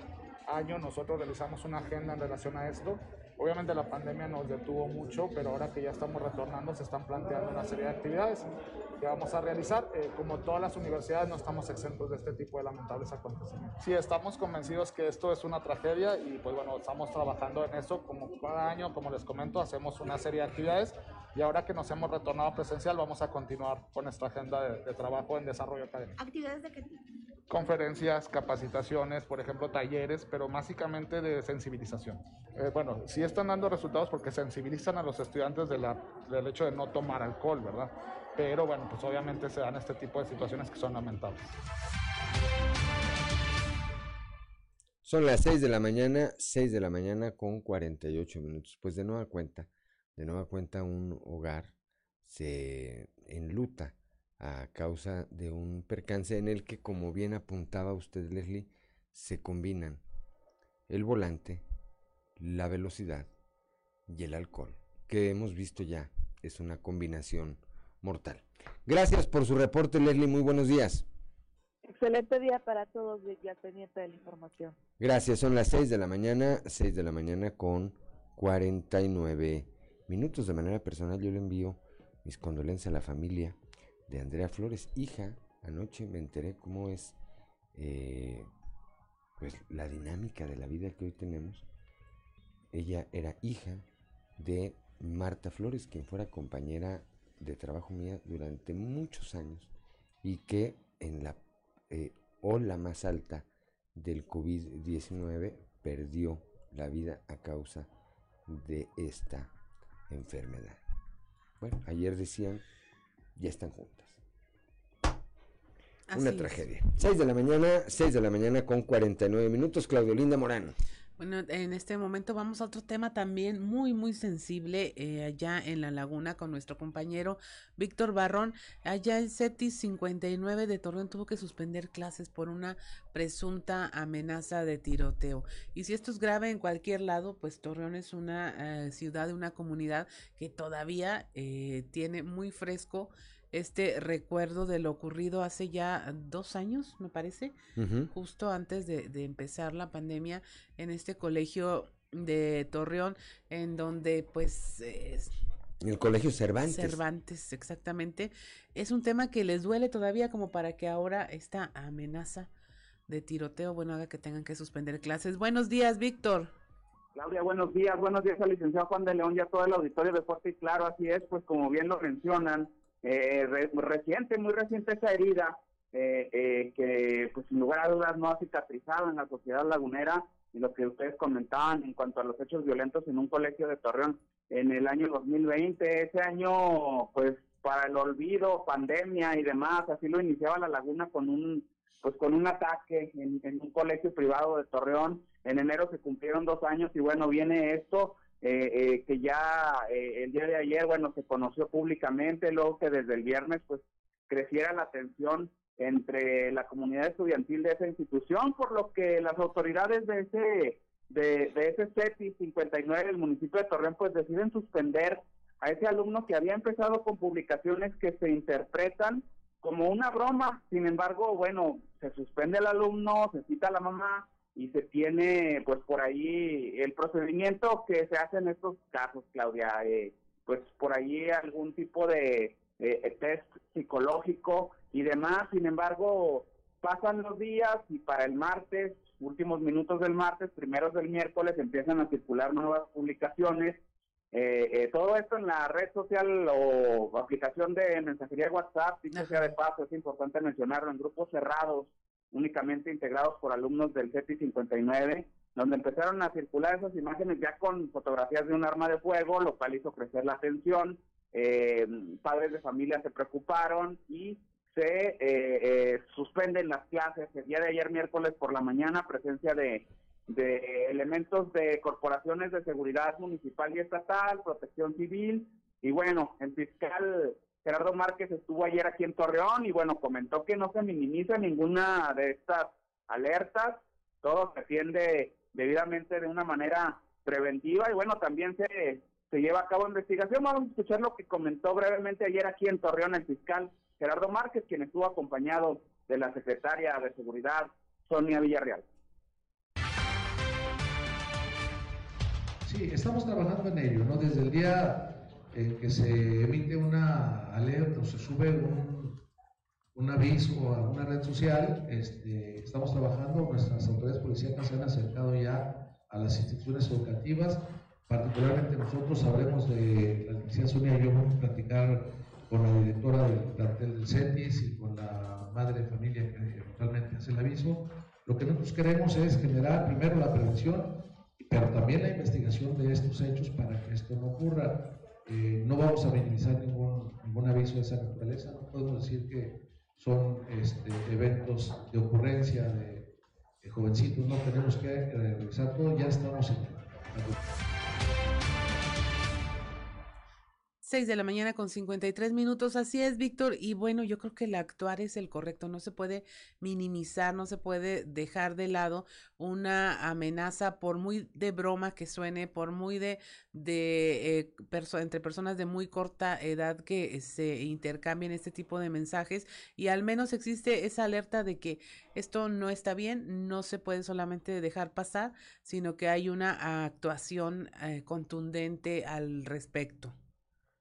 año nosotros realizamos una agenda en relación a esto. Obviamente la pandemia nos detuvo mucho, pero ahora que ya estamos retornando se están planteando una serie de actividades que vamos a realizar. Eh, como todas las universidades no estamos exentos de este tipo de lamentables acontecimientos. Sí, estamos convencidos que esto es una tragedia y pues bueno, estamos trabajando en eso. Como cada año, como les comento, hacemos una serie de actividades y ahora que nos hemos retornado presencial vamos a continuar con nuestra agenda de, de trabajo en desarrollo académico. ¿Actividades de qué tipo? Conferencias, capacitaciones, por ejemplo, talleres, pero básicamente de sensibilización. Eh, bueno, sí están dando resultados porque sensibilizan a los estudiantes del hecho de no tomar alcohol, ¿verdad? Pero bueno, pues obviamente se dan este tipo de situaciones que son lamentables. Son las 6 de la mañana, 6 de la mañana con 48 minutos. Pues de nueva cuenta, de nueva cuenta un hogar se enluta a causa de un percance en el que, como bien apuntaba usted, Leslie, se combinan el volante, la velocidad y el alcohol, que hemos visto ya es una combinación mortal. Gracias por su reporte, Leslie. Muy buenos días. Excelente día para todos y al pendiente de la información. Gracias, son las 6 de la mañana, 6 de la mañana con 49 minutos. De manera personal, yo le envío mis condolencias a la familia de Andrea Flores, hija. Anoche me enteré cómo es eh, pues la dinámica de la vida que hoy tenemos. Ella era hija de Marta Flores, quien fuera compañera de trabajo mía durante muchos años y que en la eh, ola más alta del COVID-19 perdió la vida a causa de esta enfermedad. Bueno, ayer decían, ya están juntas. Una es. tragedia. 6 de la mañana, 6 de la mañana con 49 minutos, Claudio Linda Morano. Bueno, en este momento vamos a otro tema también muy, muy sensible eh, allá en la laguna con nuestro compañero Víctor Barrón. Allá el CETIS 59 de Torreón tuvo que suspender clases por una presunta amenaza de tiroteo. Y si esto es grave en cualquier lado, pues Torreón es una eh, ciudad, una comunidad que todavía eh, tiene muy fresco este recuerdo de lo ocurrido hace ya dos años, me parece, justo antes de, de empezar la pandemia en este colegio de Torreón, en donde pues el colegio Cervantes. Cervantes, exactamente, es un tema que les duele todavía como para que ahora esta amenaza de tiroteo, bueno, haga que tengan que suspender clases. Buenos días, Víctor. Claudia, buenos días. Buenos días al licenciado Juan de León y a todo el auditorio de Fuerte y Claro. Así es, pues como bien lo mencionan, eh, re- reciente, muy reciente esa herida eh, eh, que pues sin lugar a dudas no ha cicatrizado en la sociedad lagunera y lo que ustedes comentaban en cuanto a los hechos violentos en un colegio de Torreón en el año 2020. Ese año, pues para el olvido, pandemia y demás, así lo iniciaba la laguna con un pues con un ataque en, en un colegio privado de Torreón. En enero se cumplieron dos años y bueno, viene esto eh, eh, que ya eh, el día de ayer, bueno, se conoció públicamente, luego que desde el viernes pues creciera la tensión entre la comunidad estudiantil de esa institución, por lo que las autoridades de ese de, de ese CETI 59 del municipio de Torreón pues deciden suspender a ese alumno que había empezado con publicaciones que se interpretan como una broma. Sin embargo, bueno, se suspende el alumno, se cita la mamá y se tiene pues por ahí el procedimiento que se hace en estos casos, Claudia, eh, pues por ahí algún tipo de eh, test psicológico y demás. Sin embargo, pasan los días y para el martes, últimos minutos del martes, primeros del miércoles, empiezan a circular nuevas publicaciones eh, eh, todo esto en la red social o aplicación de mensajería WhatsApp, dicho sea de paso, es importante mencionarlo, en grupos cerrados, únicamente integrados por alumnos del CETI 59, donde empezaron a circular esas imágenes ya con fotografías de un arma de fuego, lo cual hizo crecer la tensión. Eh, padres de familia se preocuparon y se eh, eh, suspenden las clases. El día de ayer, miércoles por la mañana, presencia de de elementos de corporaciones de seguridad municipal y estatal, protección civil, y bueno, el fiscal Gerardo Márquez estuvo ayer aquí en Torreón y bueno, comentó que no se minimiza ninguna de estas alertas, todo se atiende debidamente de una manera preventiva y bueno, también se, se lleva a cabo investigación. Vamos a escuchar lo que comentó brevemente ayer aquí en Torreón el fiscal Gerardo Márquez, quien estuvo acompañado de la secretaria de Seguridad, Sonia Villarreal. Sí, estamos trabajando en ello, ¿no? Desde el día en que se emite una alerta o se sube un, un aviso a una red social, este, estamos trabajando, nuestras autoridades policiales se han acercado ya a las instituciones educativas, particularmente nosotros sabremos de la licenciada Sonia y yo vamos a platicar con la directora del plantel del CETIS y con la madre de familia que realmente hace el aviso. Lo que nosotros queremos es generar primero la prevención, pero también la investigación de estos hechos para que esto no ocurra. Eh, no vamos a minimizar ningún, ningún aviso de esa naturaleza, no podemos decir que son este, eventos de ocurrencia de, jovencitos, no tenemos que eh, revisar todo, ya estamos en... 6 de la mañana con 53 minutos. Así es, Víctor. Y bueno, yo creo que el actuar es el correcto. No se puede minimizar, no se puede dejar de lado una amenaza, por muy de broma que suene, por muy de, de eh, entre personas de muy corta edad que se intercambien este tipo de mensajes. Y al menos existe esa alerta de que esto no está bien, no se puede solamente dejar pasar, sino que hay una actuación eh, contundente al respecto.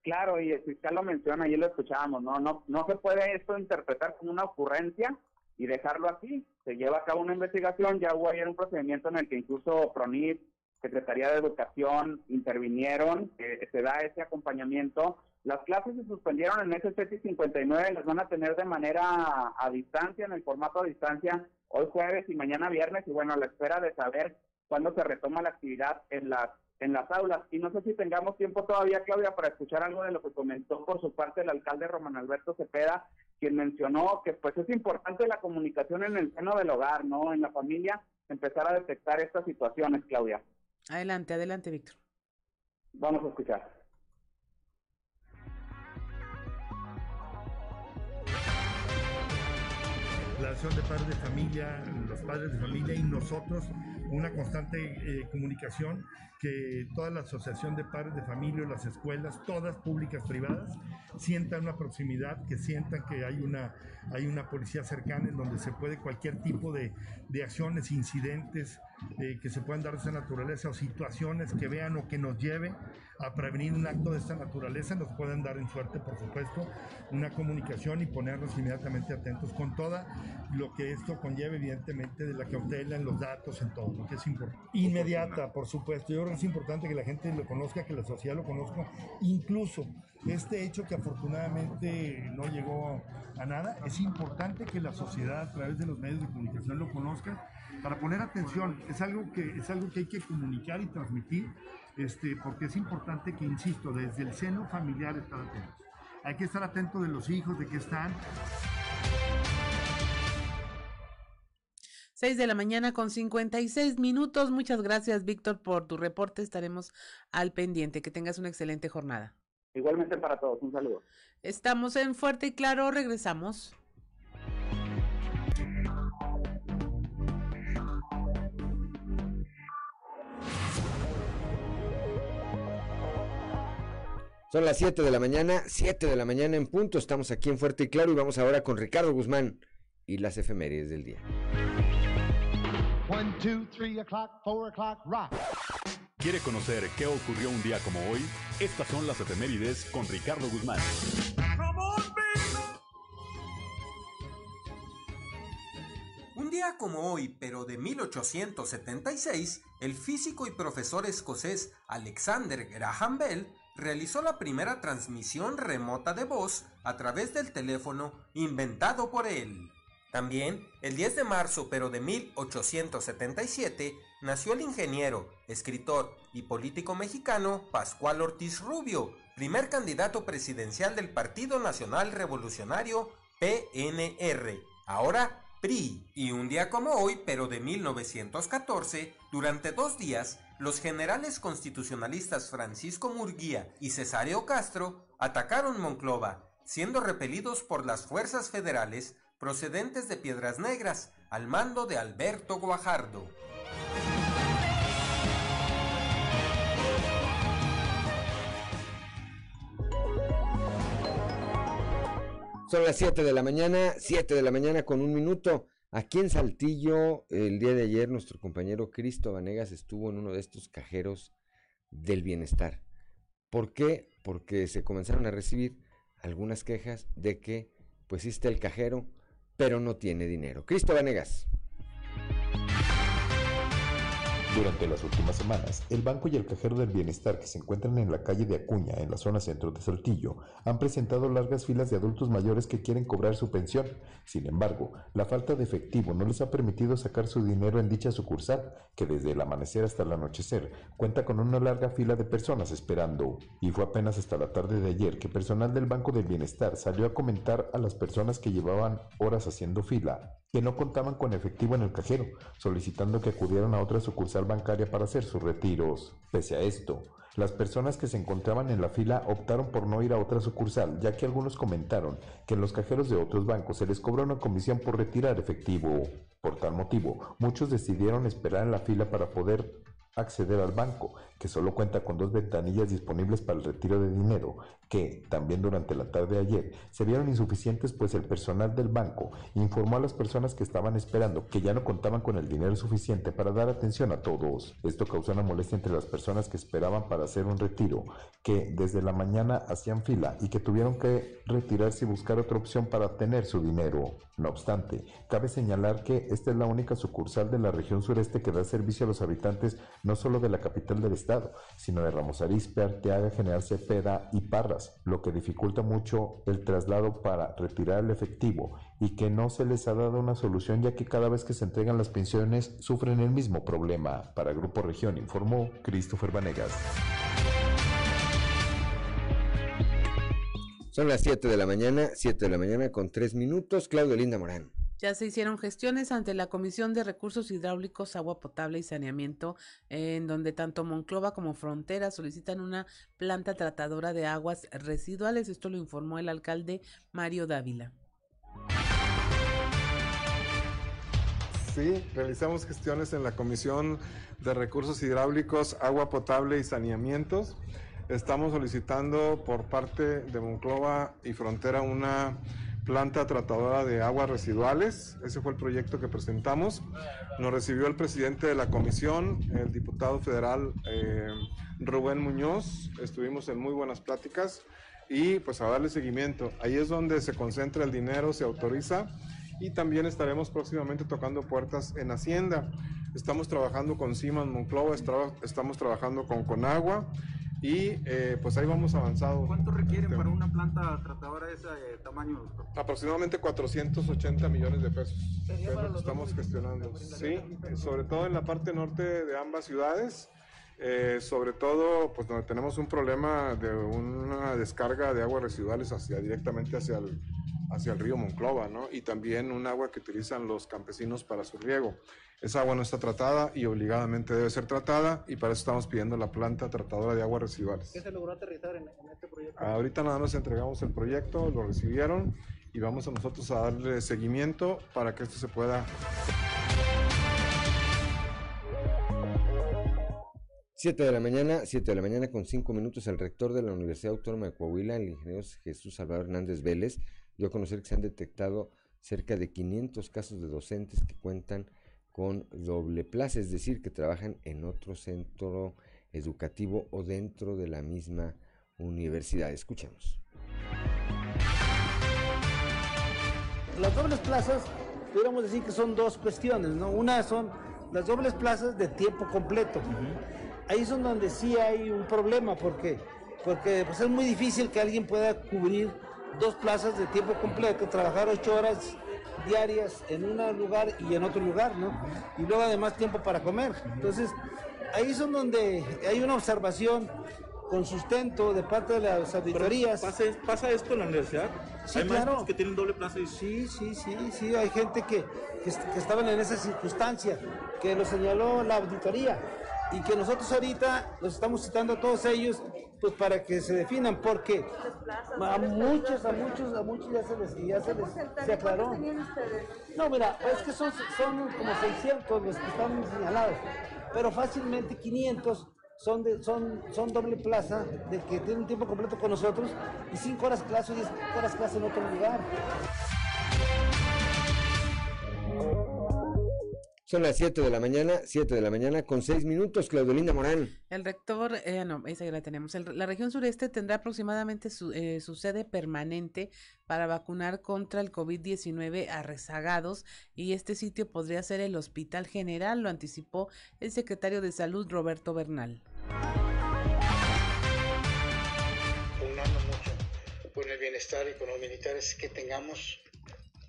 Claro, y el fiscal lo menciona, y lo escuchábamos, ¿no? No, no se puede esto interpretar como una ocurrencia y dejarlo así. Se lleva a cabo una investigación, ya hubo ayer un procedimiento en el que incluso PRONIT, Secretaría de Educación, intervinieron, eh, se da ese acompañamiento. Las clases se suspendieron en ese 59, las van a tener de manera a, a distancia, en el formato a distancia, hoy jueves y mañana viernes, y bueno, a la espera de saber cuándo se retoma la actividad en las en las aulas. Y no sé si tengamos tiempo todavía, Claudia, para escuchar algo de lo que comentó por su parte el alcalde Román Alberto Cepeda, quien mencionó que pues es importante la comunicación en el seno del hogar, ¿no? En la familia, empezar a detectar estas situaciones, Claudia. Adelante, adelante, Víctor. Vamos a escuchar. La acción de padres de familia, los padres de familia y nosotros, una constante eh, comunicación que toda la asociación de padres de familia, las escuelas, todas públicas, privadas, sientan una proximidad, que sientan que hay una, hay una policía cercana en donde se puede cualquier tipo de, de acciones, incidentes eh, que se puedan dar de esa naturaleza o situaciones que vean o que nos lleven a prevenir un acto de esta naturaleza, nos pueden dar en suerte, por supuesto, una comunicación y ponernos inmediatamente atentos con toda lo que esto conlleva, evidentemente, de la cautela en los datos, en todo, que es importante. Inmediata, por supuesto. Yo creo que es importante que la gente lo conozca, que la sociedad lo conozca. Incluso este hecho que afortunadamente no llegó a nada, es importante que la sociedad a través de los medios de comunicación lo conozca para poner atención. Es algo que, es algo que hay que comunicar y transmitir este, porque es importante que, insisto, desde el seno familiar estar atentos. Hay que estar atentos de los hijos, de qué están. 6 de la mañana con 56 minutos. Muchas gracias, Víctor, por tu reporte. Estaremos al pendiente. Que tengas una excelente jornada. Igualmente para todos. Un saludo. Estamos en Fuerte y Claro. Regresamos. Son las 7 de la mañana, 7 de la mañana en punto. Estamos aquí en Fuerte y Claro y vamos ahora con Ricardo Guzmán y las efemérides del día. One, two, three o'clock, four o'clock, rock. ¿Quiere conocer qué ocurrió un día como hoy? Estas son las efemérides con Ricardo Guzmán. Un día como hoy, pero de 1876, el físico y profesor escocés Alexander Graham Bell realizó la primera transmisión remota de voz a través del teléfono inventado por él. También, el 10 de marzo pero de 1877, nació el ingeniero, escritor y político mexicano Pascual Ortiz Rubio, primer candidato presidencial del Partido Nacional Revolucionario PNR, ahora PRI. Y un día como hoy, pero de 1914, durante dos días, los generales constitucionalistas Francisco Murguía y Cesáreo Castro atacaron Monclova, siendo repelidos por las fuerzas federales procedentes de Piedras Negras, al mando de Alberto Guajardo. Son las 7 de la mañana, 7 de la mañana con un minuto. Aquí en Saltillo, el día de ayer, nuestro compañero Cristo Vanegas estuvo en uno de estos cajeros del bienestar. ¿Por qué? Porque se comenzaron a recibir algunas quejas de que, pues, está el cajero, pero no tiene dinero. Cristo Vanegas. Durante las últimas semanas, el Banco y el Cajero del Bienestar que se encuentran en la calle de Acuña, en la zona centro de Saltillo, han presentado largas filas de adultos mayores que quieren cobrar su pensión. Sin embargo, la falta de efectivo no les ha permitido sacar su dinero en dicha sucursal, que desde el amanecer hasta el anochecer cuenta con una larga fila de personas esperando. Y fue apenas hasta la tarde de ayer que personal del Banco del Bienestar salió a comentar a las personas que llevaban horas haciendo fila que no contaban con efectivo en el cajero, solicitando que acudieran a otra sucursal bancaria para hacer sus retiros. Pese a esto, las personas que se encontraban en la fila optaron por no ir a otra sucursal, ya que algunos comentaron que en los cajeros de otros bancos se les cobra una comisión por retirar efectivo. Por tal motivo, muchos decidieron esperar en la fila para poder acceder al banco, que solo cuenta con dos ventanillas disponibles para el retiro de dinero, que también durante la tarde de ayer se vieron insuficientes pues el personal del banco informó a las personas que estaban esperando que ya no contaban con el dinero suficiente para dar atención a todos. Esto causó una molestia entre las personas que esperaban para hacer un retiro, que desde la mañana hacían fila y que tuvieron que retirarse y buscar otra opción para tener su dinero. No obstante, cabe señalar que esta es la única sucursal de la región sureste que da servicio a los habitantes no solo de la capital del estado, sino de Ramos Arizpe, Arteaga, General Cepeda y Parras, lo que dificulta mucho el traslado para retirar el efectivo y que no se les ha dado una solución ya que cada vez que se entregan las pensiones sufren el mismo problema. Para Grupo Región informó Christopher Vanegas. Son las 7 de la mañana, 7 de la mañana con 3 minutos. Claudio Linda Morán. Ya se hicieron gestiones ante la Comisión de Recursos Hidráulicos, Agua Potable y Saneamiento, en donde tanto Monclova como Frontera solicitan una planta tratadora de aguas residuales. Esto lo informó el alcalde Mario Dávila. Sí, realizamos gestiones en la Comisión de Recursos Hidráulicos, Agua Potable y Saneamientos. Estamos solicitando por parte de Monclova y Frontera una planta tratadora de aguas residuales. Ese fue el proyecto que presentamos. Nos recibió el presidente de la comisión, el diputado federal eh, Rubén Muñoz. Estuvimos en muy buenas pláticas y pues a darle seguimiento. Ahí es donde se concentra el dinero, se autoriza y también estaremos próximamente tocando puertas en Hacienda. Estamos trabajando con Siman Monclova, estamos trabajando con Conagua y eh, pues ahí vamos avanzado. ¿Cuánto requieren para una planta tratadora de ese eh, tamaño? Aproximadamente 480 millones de pesos. Es lo que estamos gestionando. Sí, sobre todo en la parte norte de ambas ciudades. Eh, sobre todo, pues donde tenemos un problema de una descarga de aguas residuales hacia directamente hacia el, hacia el río Monclova, ¿no? Y también un agua que utilizan los campesinos para su riego. Esa agua no está tratada y obligadamente debe ser tratada y para eso estamos pidiendo la planta tratadora de aguas residuales. ¿Qué se logró aterrizar en, este proyecto? Ahorita nada más entregamos el proyecto, lo recibieron y vamos a nosotros a darle seguimiento para que esto se pueda... 7 de la mañana, 7 de la mañana con 5 minutos, el rector de la Universidad Autónoma de Coahuila, el ingeniero Jesús Salvador Hernández Vélez, dio a conocer que se han detectado cerca de 500 casos de docentes que cuentan con doble plaza, es decir, que trabajan en otro centro educativo o dentro de la misma universidad. Escuchemos. Las dobles plazas, podríamos decir que son dos cuestiones, ¿no? Una son las dobles plazas de tiempo completo. Ahí son donde sí hay un problema, porque porque pues, es muy difícil que alguien pueda cubrir dos plazas de tiempo completo, trabajar ocho horas diarias en un lugar y en otro lugar, ¿no? Y luego además tiempo para comer. Entonces, ahí son donde hay una observación con sustento de parte de las auditorías. ¿Pasa, esto en la universidad? Sí, ¿Hay claro. que tienen doble plaza? Y... Sí, sí, sí, sí, hay gente que, que, que estaban en esa circunstancia, que lo señaló la auditoría y que nosotros ahorita los estamos citando a todos ellos pues para que se definan porque a muchos a muchos a muchos ya se les ya se les se aclaró no mira es que son son como 600 los que están señalados pero fácilmente 500 son, de, son, son doble plaza de que tienen un tiempo completo con nosotros y cinco horas clase y 10 horas clase en otro lugar. Son las 7 de la mañana, 7 de la mañana con 6 minutos, Claudelinda Morán. El rector, eh, no, esa ya la tenemos. la región sureste tendrá aproximadamente su, eh, su sede permanente para vacunar contra el COVID-19 a rezagados y este sitio podría ser el Hospital General, lo anticipó el secretario de Salud Roberto Bernal. mucho con el bienestar y con los militares que tengamos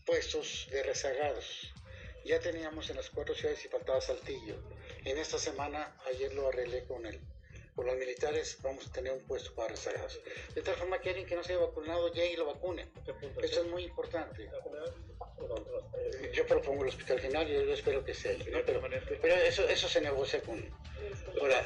puestos de rezagados ya teníamos en las cuatro ciudades y faltaba Saltillo. En esta semana, ayer lo arreglé con él. Con los militares vamos a tener un puesto para rezagados. De tal forma alguien que no se haya vacunado llegue y lo vacune. Eso es muy importante. Yo propongo el Hospital General y yo espero que sea Pero, eso, eso se negocia con... Ahora,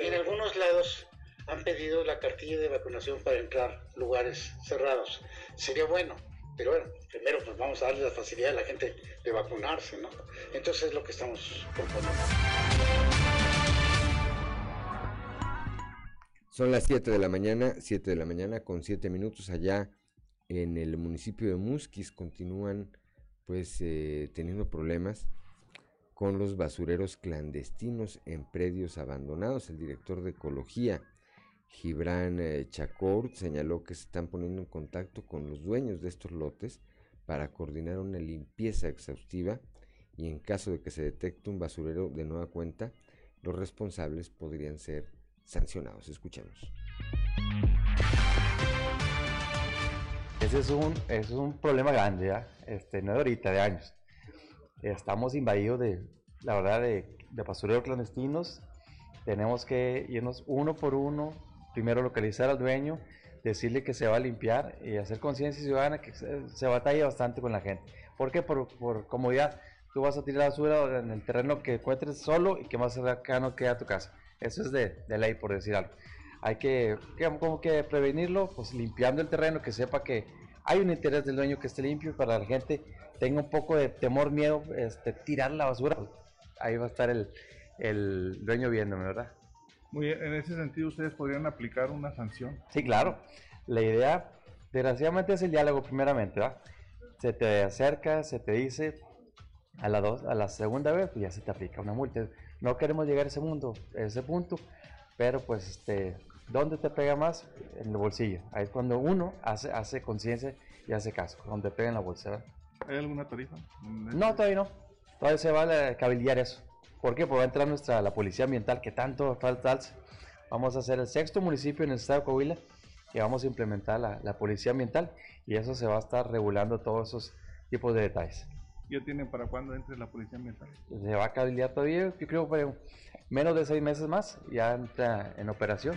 en algunos lados han pedido la cartilla de vacunación para entrar lugares cerrados. Sería bueno, pero bueno, primero pues vamos a darle la facilidad a la gente de vacunarse, ¿no? Entonces es lo que estamos proponiendo. Son las 7 de la mañana, 7 de la mañana con 7 minutos allá en el municipio de Musquis continúan pues eh, teniendo problemas con los basureros clandestinos en predios abandonados. El director de ecología Gibran eh, Chacour señaló que se están poniendo en contacto con los dueños de estos lotes para coordinar una limpieza exhaustiva y en caso de que se detecte un basurero de nueva cuenta, los responsables podrían ser sancionados. Escuchemos. Ese es un, es un problema grande, ¿ya? Este, no de ahorita, de años. Estamos invadidos de, la verdad, de, de basureros clandestinos. Tenemos que irnos uno por uno, primero localizar al dueño, decirle que se va a limpiar y hacer conciencia ciudadana que se, batalla bastante con la gente. ¿Por qué? Por, comodidad. Tú vas a tirar la basura en el terreno que encuentres solo y que más cercano queda a tu casa. Eso es de, ley, por decir algo. Hay que, como que prevenirlo, pues limpiando el terreno, que sepa que hay un interés del dueño que esté limpio y para la gente tenga un poco de temor, miedo, este, tirar la basura. Ahí va a estar el, el dueño viéndome, ¿verdad? Muy bien, en ese sentido, ¿ustedes podrían aplicar una sanción? Sí, claro. La idea, desgraciadamente, es el diálogo primeramente, ¿va? Se te acerca, se te dice, a la, dos, a la segunda vez, pues ya se te aplica una multa. No queremos llegar a ese, mundo, a ese punto, pero pues, este, ¿dónde te pega más? En el bolsillo. Ahí es cuando uno hace, hace conciencia y hace caso, donde pega en la bolsa. ¿Hay alguna tarifa? No, todavía no. Todavía se va a cabildear eso. ¿Por qué? Porque va a entrar nuestra, la policía ambiental, que tanto falta Vamos a ser el sexto municipio en el estado de Coahuila que vamos a implementar la, policía ambiental y eso se va a estar regulando todos esos tipos de detalles. ¿Ya tienen para cuándo entre la policía ambiental? Se va a cabildear todavía, yo creo que menos de seis meses más, ya entra en operación.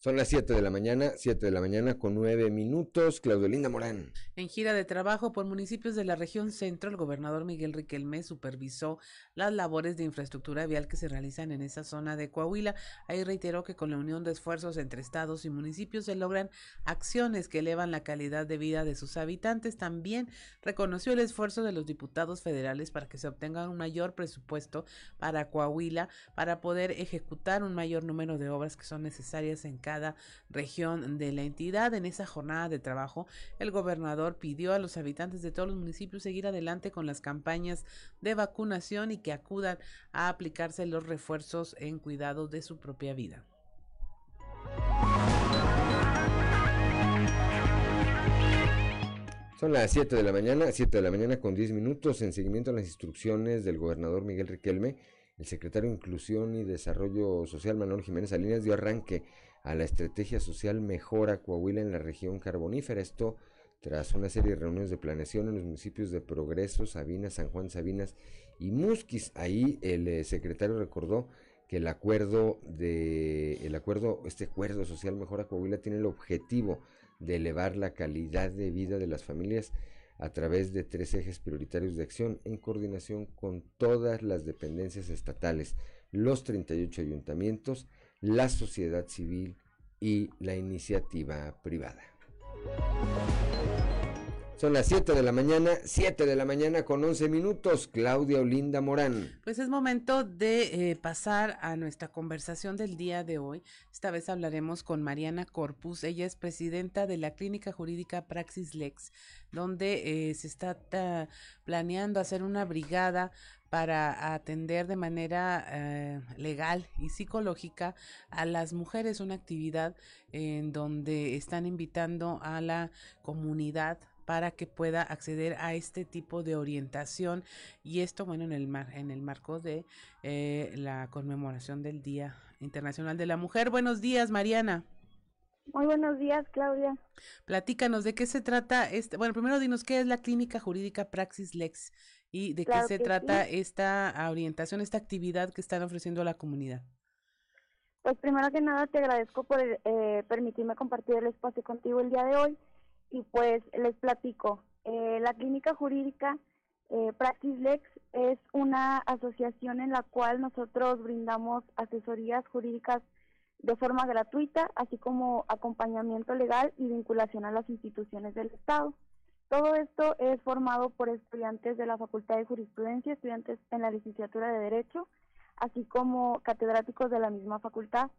Son las 7 de la mañana, 7 de la mañana con 9 minutos. Claudelinda Morán. En gira de trabajo por municipios de la región centro, el gobernador Miguel Riquelme supervisó las labores de infraestructura vial que se realizan en esa zona de Coahuila. Ahí reiteró que con la unión de esfuerzos entre estados y municipios se logran acciones que elevan la calidad de vida de sus habitantes. También reconoció el esfuerzo de los diputados federales para que se obtenga un mayor presupuesto para Coahuila para poder ejecutar un mayor número de obras que son necesarias en cada región de la entidad. En esa jornada de trabajo, el gobernador pidió a los habitantes de todos los municipios seguir adelante con las campañas de vacunación y que acudan a aplicarse los refuerzos en cuidado de su propia vida. Son las 7 de la mañana, 7 de la mañana con 10 minutos en seguimiento a las instrucciones del gobernador Miguel Riquelme. El secretario de Inclusión y Desarrollo Social Manuel Jiménez Salinas dio arranque a la estrategia social Mejora Coahuila en la región carbonífera. Esto tras una serie de reuniones de planeación en los municipios de Progreso, Sabinas, San Juan Sabinas y Musquis. Ahí el eh, secretario recordó que el acuerdo de el acuerdo este acuerdo social Mejora Coahuila tiene el objetivo de elevar la calidad de vida de las familias a través de tres ejes prioritarios de acción en coordinación con todas las dependencias estatales, los 38 ayuntamientos la sociedad civil y la iniciativa privada. Son las 7 de la mañana, 7 de la mañana con 11 minutos. Claudia Olinda Morán. Pues es momento de eh, pasar a nuestra conversación del día de hoy. Esta vez hablaremos con Mariana Corpus. Ella es presidenta de la Clínica Jurídica Praxis Lex, donde eh, se está planeando hacer una brigada para atender de manera eh, legal y psicológica a las mujeres, una actividad en donde están invitando a la comunidad para que pueda acceder a este tipo de orientación y esto bueno en el mar, en el marco de eh, la conmemoración del Día Internacional de la Mujer. Buenos días, Mariana. Muy buenos días, Claudia. Platícanos de qué se trata este, bueno, primero dinos qué es la Clínica Jurídica Praxis Lex y de qué se trata esta orientación, esta actividad que están ofreciendo a la comunidad. Pues primero que nada te agradezco por eh, permitirme compartir el espacio contigo el día de hoy y pues les platico. Eh, la clínica jurídica eh, Practice Lex es una asociación en la cual nosotros brindamos asesorías jurídicas de forma gratuita, así como acompañamiento legal y vinculación a las instituciones del Estado. Todo esto es formado por estudiantes de la Facultad de Jurisprudencia, estudiantes en la licenciatura de Derecho, así como catedráticos de la misma facultad.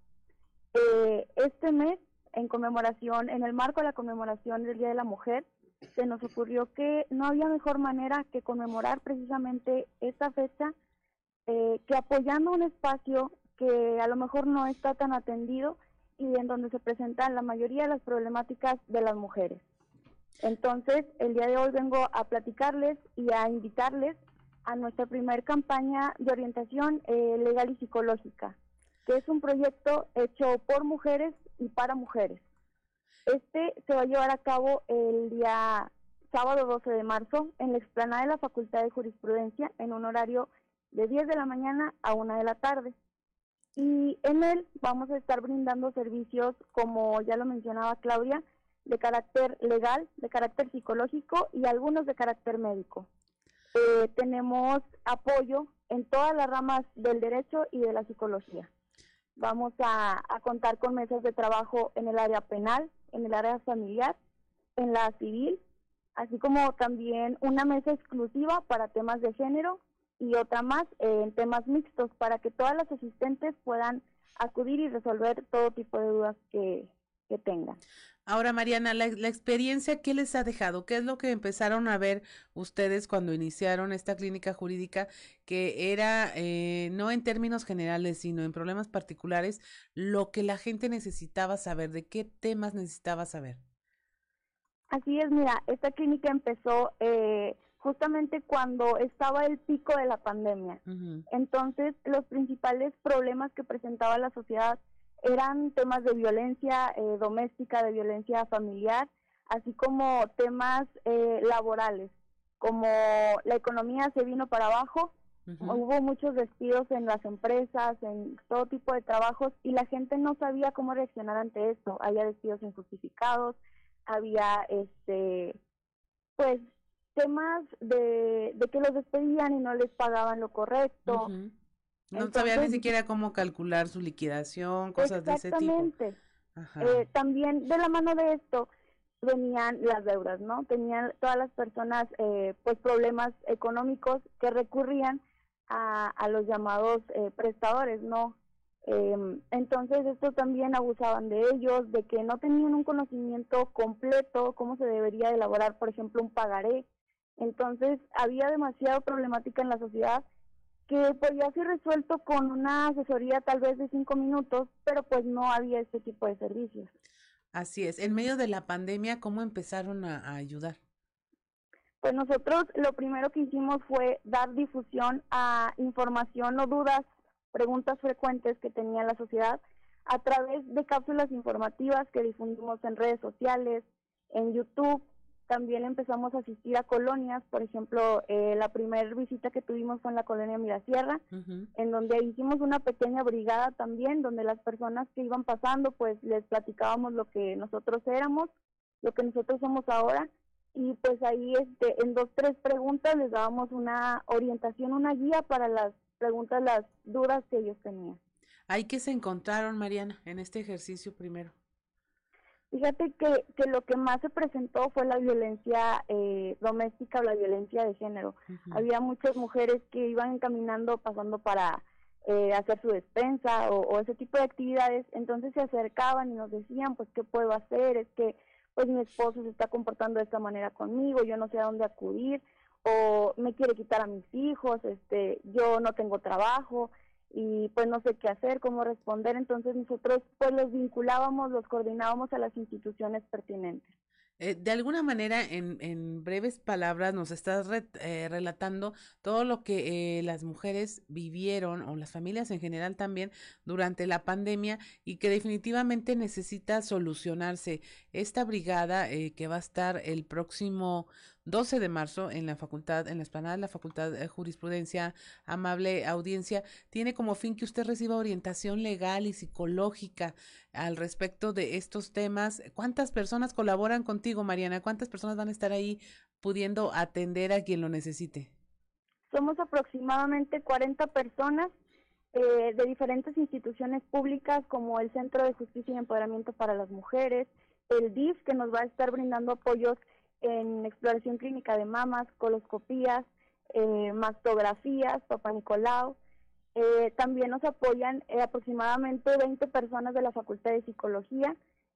Eh, este mes en conmemoración, en el marco de la conmemoración del Día de la Mujer, se nos ocurrió que no había mejor manera que conmemorar precisamente esta fecha eh, que apoyando un espacio que a lo mejor no está tan atendido y en donde se presentan la mayoría de las problemáticas de las mujeres. Entonces, el día de hoy vengo a platicarles y a invitarles a nuestra primera campaña de orientación eh, legal y psicológica, que es un proyecto hecho por mujeres y para mujeres. Este se va a llevar a cabo el día sábado 12 de marzo en la explanada de la Facultad de Jurisprudencia en un horario de 10 de la mañana a 1 de la tarde. Y en él vamos a estar brindando servicios, como ya lo mencionaba Claudia, de carácter legal, de carácter psicológico y algunos de carácter médico. Eh, tenemos apoyo en todas las ramas del derecho y de la psicología. Vamos a, contar con mesas de trabajo en el área penal, en el área familiar, en la civil, así como también una mesa exclusiva para temas de género y otra más en temas mixtos para que todas las asistentes puedan acudir y resolver todo tipo de dudas que, que tengan. Ahora, Mariana, la, experiencia, ¿qué les ha dejado? ¿Qué es lo que empezaron a ver ustedes cuando iniciaron esta clínica jurídica, que era, eh, no en términos generales, sino en problemas particulares, lo que la gente necesitaba saber? ¿De qué temas necesitaba saber? Así es, mira, esta clínica empezó eh, justamente cuando estaba el pico de la pandemia. Entonces, los principales problemas que presentaba la sociedad eran temas de violencia eh, doméstica, de violencia familiar, así como temas eh, laborales, como la economía se vino para abajo, hubo muchos despidos en las empresas, en todo tipo de trabajos, y la gente no sabía cómo reaccionar ante esto. Había despidos injustificados, había, este, pues, temas de, de que los despedían y no les pagaban lo correcto. No sabía ni siquiera cómo calcular su liquidación, cosas de ese tipo. Exactamente. Eh, también de la mano de esto venían las deudas, ¿no? Tenían todas las personas eh, pues problemas económicos que recurrían a, a los llamados eh, prestadores, ¿no? Em, entonces esto también abusaban de ellos, de que no tenían un conocimiento completo, cómo se debería elaborar, por ejemplo, un pagaré. Entonces había demasiada problemática en la sociedad que podía ser resuelto con una asesoría tal vez de cinco minutos, pero pues no había este tipo de servicios. Así es. En medio de la pandemia, ¿cómo empezaron a, ayudar? Pues nosotros lo primero que hicimos fue dar difusión a información o dudas, preguntas frecuentes que tenía la sociedad a través de cápsulas informativas que difundimos en redes sociales, en YouTube, también empezamos a asistir a colonias, por ejemplo, eh, la primera visita que tuvimos fue en la colonia Mirasierra, en donde hicimos una pequeña brigada también, donde las personas que iban pasando, pues les platicábamos lo que nosotros éramos, lo que nosotros somos ahora, y pues ahí este, en dos, tres preguntas les dábamos una orientación, una guía para las preguntas, las dudas que ellos tenían. ¿Hay que se encontraron, Mariana, en este ejercicio primero? Fíjate que, que lo que más se presentó fue la violencia eh, doméstica o la violencia de género. Había muchas mujeres que iban caminando, pasando para eh, hacer su despensa o, o, ese tipo de actividades, entonces se acercaban y nos decían, pues, ¿qué puedo hacer? Es que, pues, mi esposo se está comportando de esta manera conmigo, yo no sé a dónde acudir, o me quiere quitar a mis hijos, este, yo no tengo trabajo y pues no sé qué hacer, cómo responder, entonces nosotros pues los vinculábamos, los coordinábamos a las instituciones pertinentes. Eh, de alguna manera, en, en, breves palabras, nos estás eh, relatando todo lo que eh, las mujeres vivieron, o las familias en general también, durante la pandemia y que definitivamente necesita solucionarse. Esta brigada que va a estar el próximo 12 de marzo en la facultad, en la esplanada de la Facultad de Jurisprudencia, amable audiencia, tiene como fin que usted reciba orientación legal y psicológica al respecto de estos temas. ¿Cuántas personas colaboran contigo, Mariana? ¿Cuántas personas van a estar ahí pudiendo atender a quien lo necesite? Somos aproximadamente 40 personas eh, de diferentes instituciones públicas como el Centro de Justicia y Empoderamiento para las Mujeres, el DIF, que nos va a estar brindando apoyos en exploración clínica de mamas, coloscopías, eh, mastografías, Papá Nicolau. Eh, también nos apoyan eh, aproximadamente 20 personas de la Facultad de Psicología.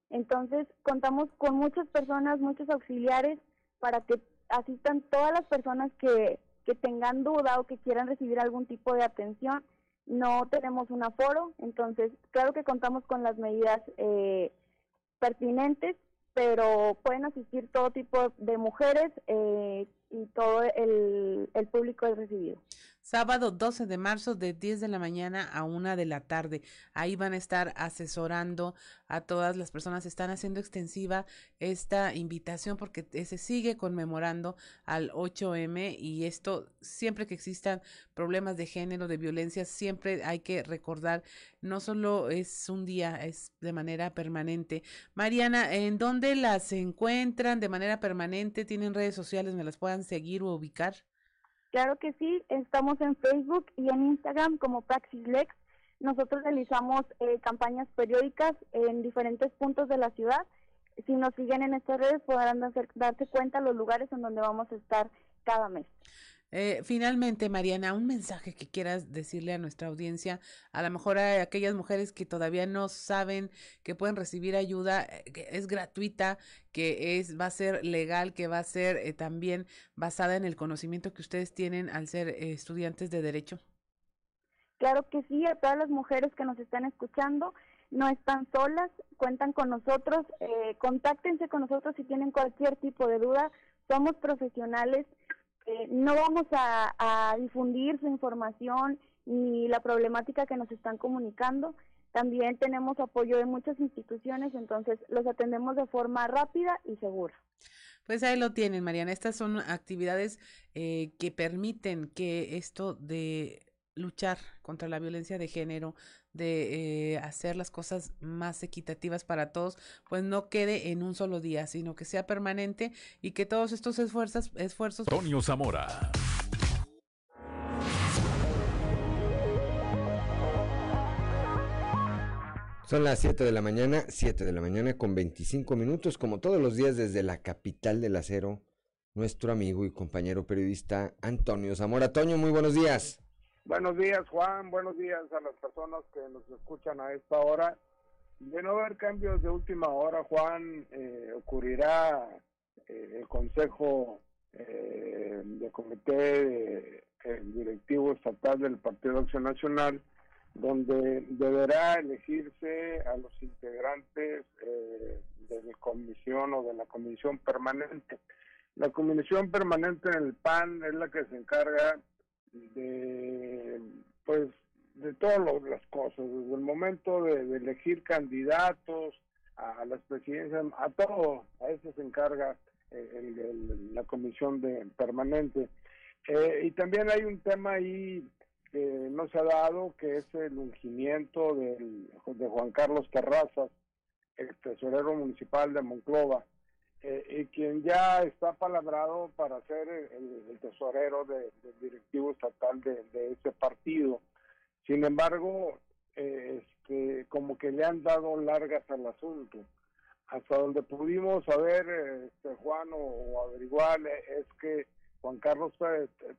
Entonces, contamos con muchas personas, muchos auxiliares, para que asistan todas las personas que, que tengan duda o que quieran recibir algún tipo de atención. No tenemos un aforo, entonces, claro que contamos con las medidas eh, pertinentes pero pueden asistir todo tipo de mujeres eh, y todo el, el público es recibido. Sábado 12 de marzo de 10 de la mañana a 1 de la tarde. Ahí van a estar asesorando a todas las personas. Están haciendo extensiva esta invitación porque se sigue conmemorando al 8M y esto siempre que existan problemas de género, de violencia, siempre hay que recordar, no solo es un día, es de manera permanente. Mariana, ¿en dónde las encuentran de manera permanente? ¿Tienen redes sociales donde las puedan seguir o ubicar? Claro que sí, estamos en Facebook y en Instagram como PraxisLex. Nosotros realizamos eh, campañas periódicas en diferentes puntos de la ciudad. Si nos siguen en estas redes podrán darse cuenta los lugares en donde vamos a estar cada mes. Eh, finalmente, Mariana, un mensaje que quieras decirle a nuestra audiencia, a lo mejor a aquellas mujeres que todavía no saben que pueden recibir ayuda, eh, que es gratuita, que es va a ser legal, que va a ser eh, también basada en el conocimiento que ustedes tienen al ser estudiantes de derecho. Claro que sí, a todas las mujeres que nos están escuchando, no están solas, cuentan con nosotros, contáctense con nosotros si tienen cualquier tipo de duda, somos profesionales eh, no vamos a, difundir su información ni la problemática que nos están comunicando. También tenemos apoyo de muchas instituciones, entonces los atendemos de forma rápida y segura. Pues ahí lo tienen, Mariana. Estas son actividades eh, que permiten que esto de luchar contra la violencia de género, de eh, hacer las cosas más equitativas para todos, pues no quede en un solo día, sino que sea permanente y que todos estos esfuerzos... esfuerzos Tonio Zamora. Son las 7 de la mañana, 7 de la mañana con 25 minutos, como todos los días desde la capital del acero, nuestro amigo y compañero periodista Antonio Zamora. Toño, muy buenos días. Buenos días, Juan. Buenos días a las personas que nos escuchan a esta hora. De no haber cambios de última hora, Juan, eh, ocurrirá eh, el Consejo eh, de Comité Directivo Estatal del Partido Acción Nacional, donde deberá elegirse a los integrantes de la comisión o de la comisión permanente. La comisión permanente en el PAN es la que se encarga de pues de todas las cosas, desde el momento de, elegir candidatos a, las presidencias, a todo, a eso se encarga eh, la comisión de permanente. Eh, y también hay un tema ahí que no se ha dado, que es el ungimiento de Juan Carlos Terrazas, el tesorero municipal de Monclova. Eh, y quien ya está palabrado para ser el, tesorero del directivo estatal de, ese partido. Sin embargo, eh, este, como que le han dado largas al asunto. hasta donde pudimos saber, este, Juan, o, averiguar, eh, es que Juan Carlos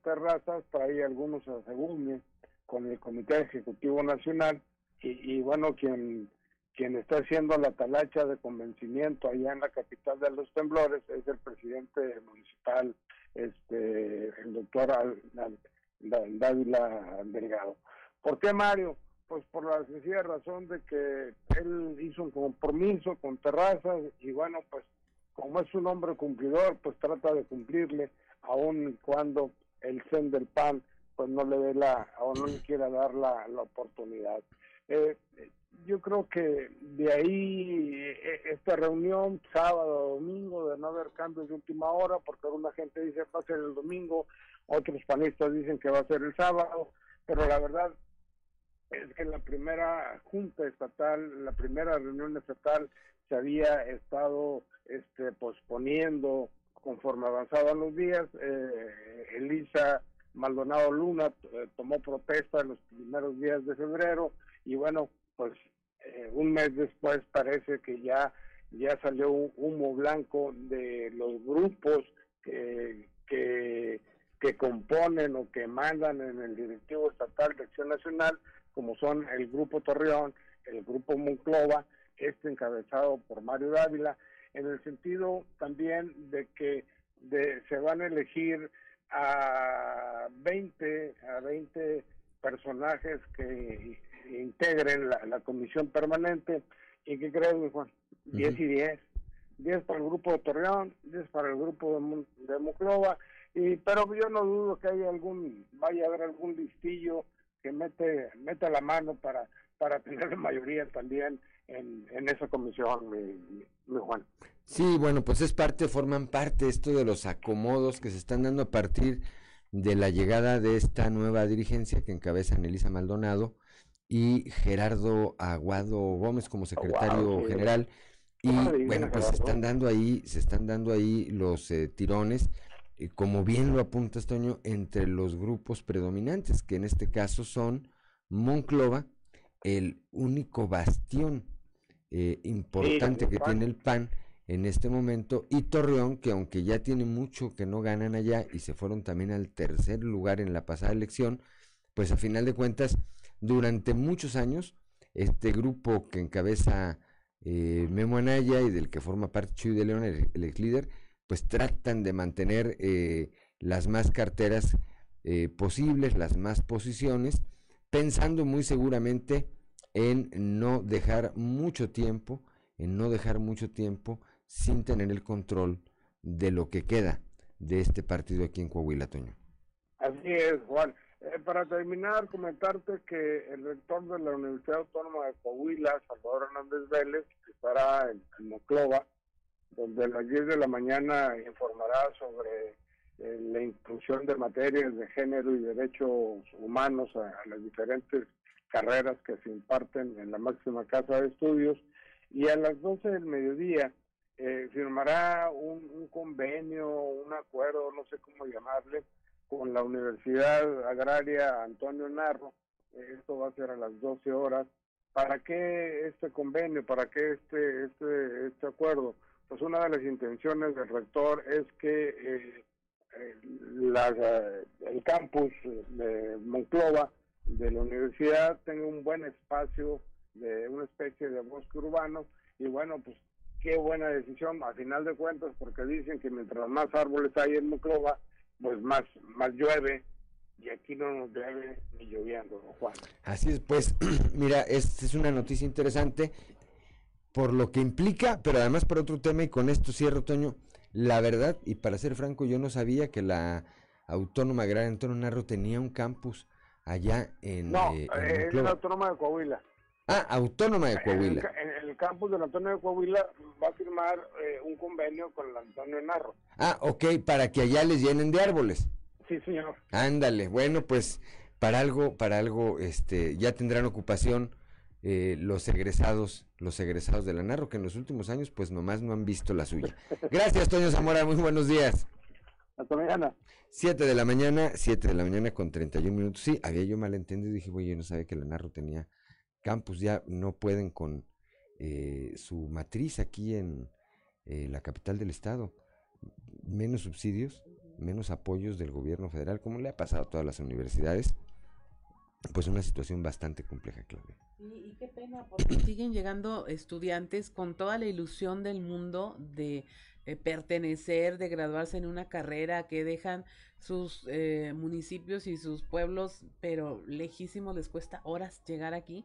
Terrazas trae algunos asegúnes con el Comité Ejecutivo Nacional y, bueno, quien quien está haciendo la talacha de convencimiento allá en la capital de los temblores es el presidente municipal, este, el doctor Dávila Delgado. ¿Por qué Mario? Pues por la sencilla razón de que él hizo un compromiso con Terrazas y bueno, pues como es un hombre cumplidor, pues trata de cumplirle, aun cuando el CEN del PAN pues no le dé la, o no le quiera dar la, la oportunidad. Eh, yo creo que de ahí e, esta reunión, sábado, domingo, de no haber cambios de última hora, porque alguna gente dice va a ser el domingo, otros panistas dicen que va a ser el sábado, pero la verdad es que la primera junta estatal, la primera reunión estatal se había estado este, posponiendo conforme avanzaban los días. Eh, Elisa Maldonado Luna eh, tomó protesta en los primeros días de febrero y bueno, pues eh, un mes después parece que ya ya salió un humo blanco de los grupos que, que, componen o que mandan en el directivo estatal de Acción Nacional, como son el Grupo Torreón, el Grupo Monclova, este encabezado por Mario Dávila, en el sentido también de que de, se van a elegir a 20, a 20 personajes que integren la, comisión permanente. ¿Y qué creen, Juan? 10 y 10. 10 para el grupo de Torreón, 10 para el grupo de, de Muclova, y, pero yo no dudo que haya algún, vaya a haber algún listillo que mete, meta la mano para, para tener la mayoría también en, en esa comisión, mi, mi, Juan. Sí, bueno, pues es parte, forman parte esto de los acomodos que se están dando a partir de la llegada de esta nueva dirigencia que encabeza Elisa Maldonado y Gerardo Aguado Gómez como secretario general. Y bueno, pues se están dando ahí, se están dando ahí los eh, tirones, y como bien lo apunta Toño, entre los grupos predominantes, que en este caso son Monclova, el único bastión eh, importante que tiene el PAN en este momento, y Torreón, que aunque ya tiene mucho que no ganan allá y se fueron también al tercer lugar en la pasada elección, pues a final de cuentas durante muchos años, este grupo que encabeza eh, Memo Anaya y del que forma parte Chuy de León, el, ex líder, pues tratan de mantener eh, las más carteras eh, posibles, las más posiciones, pensando muy seguramente en no dejar mucho tiempo, en no dejar mucho tiempo sin tener el control de lo que queda de este partido aquí en Coahuila, Toño. Así es, Juan. Eh, para terminar, comentarte que el rector de la Universidad Autónoma de Coahuila, Salvador Hernández Vélez, estará en, Moclova, donde a las 10 de la mañana informará sobre eh, la inclusión de materias de género y derechos humanos a, las diferentes carreras que se imparten en la máxima casa de estudios. Y a las 12 del mediodía eh, firmará un convenio, un acuerdo, no sé cómo llamarle, con la Universidad Agraria Antonio Narro. Esto va a ser a las 12 horas. ¿Para qué este convenio? ¿Para qué este, este, este acuerdo? Pues una de las intenciones del rector es que eh, eh, eh, el campus de Monclova de la universidad tenga un buen espacio de una especie de bosque urbano y bueno, pues qué buena decisión a final de cuentas porque dicen que mientras más árboles hay en Monclova, pues más, más llueve y aquí no nos llueve ni lloviendo, Juan. Así es, pues, mira, esta es una noticia interesante por lo que implica, pero además por otro tema, y con esto cierro, Toño, la verdad, y para ser franco, yo no sabía que la Autónoma Agraria Antonio Narro tenía un campus allá en... No, eh, es la Autónoma de Coahuila. Ah, Autónoma de Coahuila. En, el campus del Antonio de Coahuila va a firmar eh, un convenio con el Antonio Narro. Ah, ok, para que allá les llenen de árboles. Sí, señor. Ándale, bueno, pues para algo, para algo, este, ya tendrán ocupación eh, los egresados, los egresados de la Narro, que en los últimos años, pues nomás no han visto la suya. Gracias, Toño Zamora, muy buenos días. Hasta mañana. Siete de la mañana, siete de la mañana con 31 minutos. Sí, había yo malentendido y dije, güey, yo no sabía que la Narro tenía campus ya no pueden con eh, su matriz aquí en eh, la capital del estado. Menos subsidios, menos apoyos del gobierno federal, como le ha pasado a todas las universidades. Pues una situación bastante compleja, Claudia. y qué pena, porque siguen llegando estudiantes con toda la ilusión del mundo de eh, pertenecer, de graduarse en una carrera, que dejan sus eh, municipios y sus pueblos, pero lejísimos, les cuesta horas llegar aquí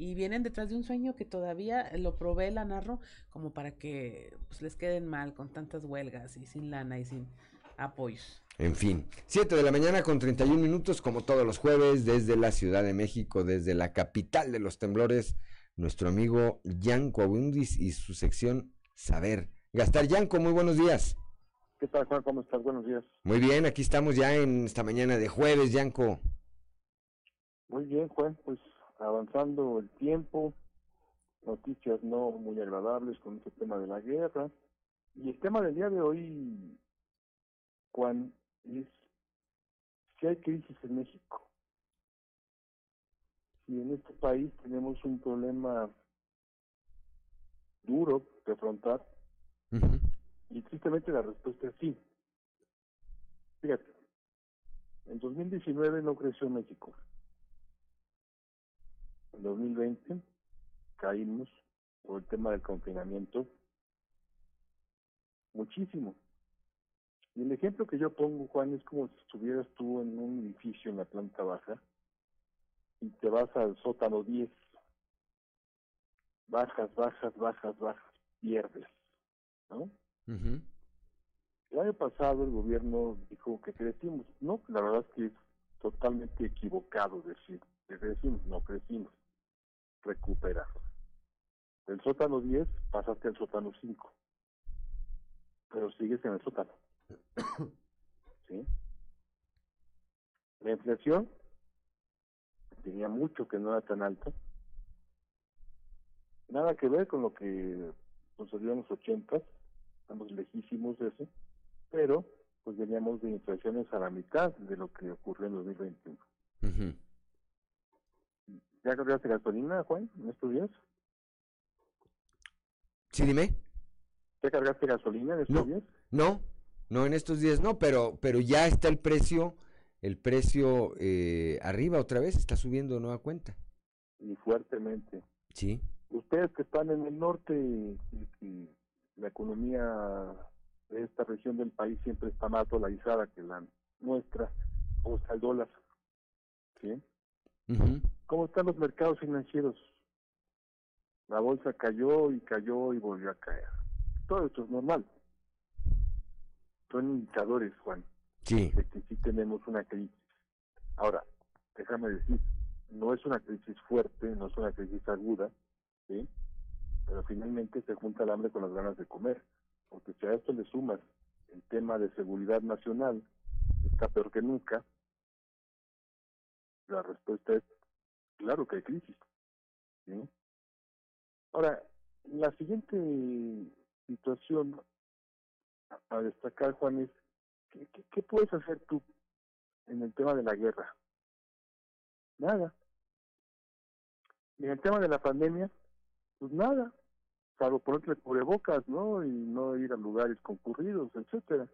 y vienen detrás de un sueño que todavía lo provee la Narro como para que pues, les queden mal con tantas huelgas y sin lana y sin apoyos. En fin, 7 de la mañana con 31 minutos, como todos los jueves, desde la Ciudad de México, desde la capital de los temblores, nuestro amigo Jan Coabundis y su sección Saber. Gastar Yanco, muy buenos días. ¿Qué tal, Juan? ¿Cómo estás? Buenos días. Muy bien, aquí estamos ya en esta mañana de jueves, Yanco. Muy bien, Juan, pues avanzando el tiempo, noticias no muy agradables con este tema de la guerra. Y el tema del día de hoy, Juan, es si hay crisis en México. Si en este país tenemos un problema duro de afrontar, y tristemente la respuesta es sí. Fíjate, en 2019 no creció México. En 2020 caímos por el tema del confinamiento muchísimo. Y el ejemplo que yo pongo, Juan, es como si estuvieras tú en un edificio en la planta baja y te vas al sótano 10. Bajas, bajas, bajas, bajas, pierdes. ¿no? El año pasado el gobierno dijo que crecimos. No, la verdad es que totalmente equivocado decir que crecimos, no crecimos, recuperar. Del sótano 10 pasaste al sótano 5, pero sigues en el sótano. ¿Sí? La inflación tenía mucho que no era tan alta. Nada que ver con lo que sucedió en los 80 estamos lejísimos de eso, pero pues veníamos de inflaciones a la mitad de lo que ocurrió en 2021. ¿Ya cargaste gasolina, Juan, en estos días? Sí, dime. ¿Ya cargaste gasolina en estos días? No, no, en estos días no, pero, pero ya está el precio, el precio eh, arriba otra vez, está subiendo de nueva cuenta. Y fuertemente. Sí. Ustedes que están en el norte y la economía de esta región del país siempre está más dolarizada que la nuestra, como está el dólar. ¿Sí? ¿Cómo están los mercados financieros? La bolsa cayó y cayó y volvió a caer. Todo esto es normal. Son indicadores, Juan, sí. de que sí tenemos una crisis. Ahora, déjame decir, no es una crisis fuerte, no es una crisis aguda, ¿sí? pero finalmente se junta el hambre con las ganas de comer, porque si a esto le sumas el tema de seguridad nacional, está peor que nunca, la respuesta es, claro que hay crisis. Ahora, la siguiente situación a destacar, Juan, es, ¿qué, qué puedes hacer tú en el tema de la guerra? Nada. En el tema de la pandemia, pues nada salvo ponerte cubrebocas, ¿no? Y no ir a lugares concurridos, etcétera.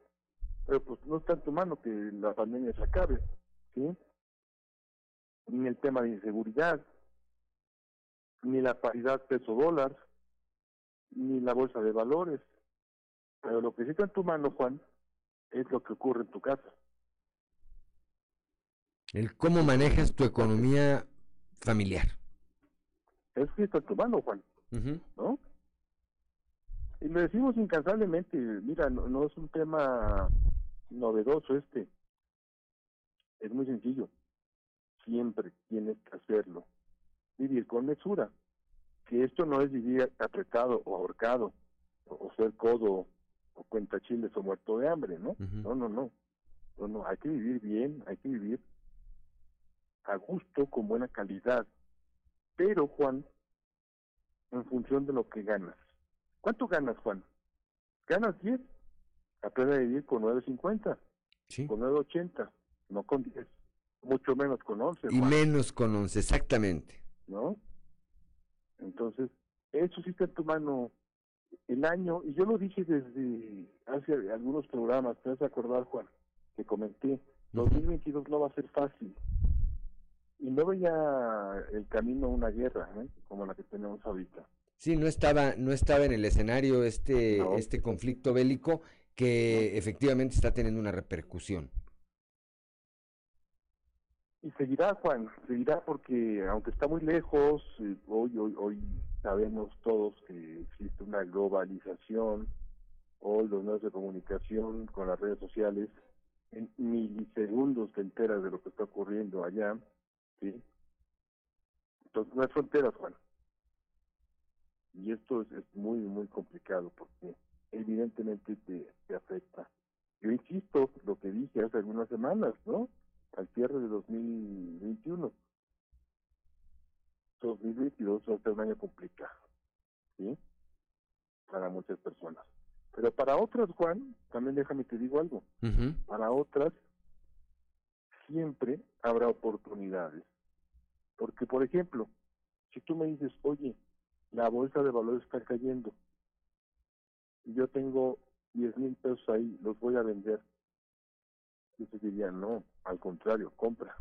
Pero pues no está en tu mano que la pandemia se acabe, ¿sí? Ni el tema de inseguridad, ni la paridad peso-dólar, ni la bolsa de valores. Pero lo que sí está en tu mano, Juan, es lo que ocurre en tu casa. El cómo manejas tu economía familiar. Es que está en tu mano, Juan. ¿No? Y lo decimos incansablemente, mira, no, es un tema novedoso este, es muy sencillo, siempre tienes que hacerlo, vivir con mesura, que esto no es vivir apretado o ahorcado, o, ser codo, o cuenta chiles o muerto de hambre, ¿no? No, no, no, no, no, hay que vivir bien, hay que vivir a gusto, con buena calidad, pero Juan, en función de lo que ganas. ¿Cuánto ganas, Juan? ¿Ganas 10? Aprende a vivir con 9.50, sí. con 9.80, no con 10, mucho menos con 11. Y menos con 11, exactamente. ¿No? Entonces, Eso sí está en tu mano el año, y yo lo dije desde hace algunos programas, te vas a acordar, Juan, que comenté, 2022 no va a ser fácil. Y no veía el camino a una guerra, ¿eh? como la que tenemos ahorita. Sí, no estaba, no estaba en el escenario este, este conflicto bélico que efectivamente está teniendo una repercusión. Y seguirá, Juan, seguirá porque aunque está muy lejos, eh, hoy, hoy, hoy sabemos todos que existe una globalización, hoy los medios de comunicación con las redes sociales, en milisegundos te enteras de lo que está ocurriendo allá, ¿sí? Entonces no hay fronteras, Juan. Y esto es, muy, muy complicado porque evidentemente te, te afecta. Yo insisto, lo que dije hace algunas semanas, ¿no? al cierre de 2021. 2022 va a ser un año complicado, ¿sí? Para muchas personas. Pero para otras, Juan, también déjame te digo algo. Para otras, siempre habrá oportunidades. Porque, por ejemplo, si tú me dices, oye, la bolsa de valores está cayendo, y yo tengo 10 mil pesos ahí, los voy a vender, yo te diría, no, al contrario, compra.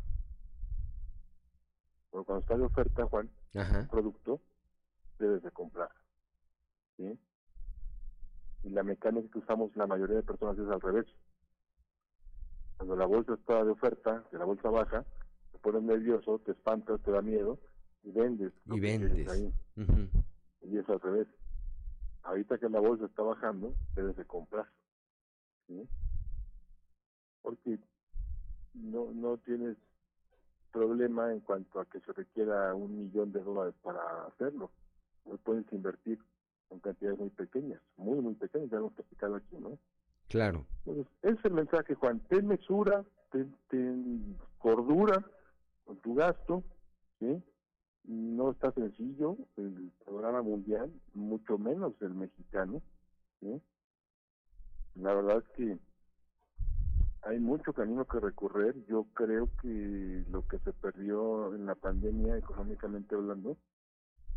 Pero cuando está de oferta, Juan, un producto, debes de comprar. ¿sí? Y la mecánica que usamos la mayoría de personas es al revés. Cuando la bolsa está de oferta, que la bolsa baja, te pones nervioso, te espantas, te da miedo y vendes. Y vendes. Ahí. Y es al revés. Ahorita que la bolsa está bajando, debes de comprar. ¿sí? porque no, no tienes problema en cuanto a que se requiera un millón de dólares para hacerlo. No puedes invertir en cantidades muy pequeñas, muy, muy pequeñas, ya hemos platicado aquí, ¿no? Claro. Entonces, ese es el mensaje, Juan. Ten mesura, ten, cordura con tu gasto, ¿sí? No está sencillo el programa mundial, mucho menos el mexicano. La verdad es que hay mucho camino que recorrer. Yo creo que lo que se perdió en la pandemia, económicamente hablando,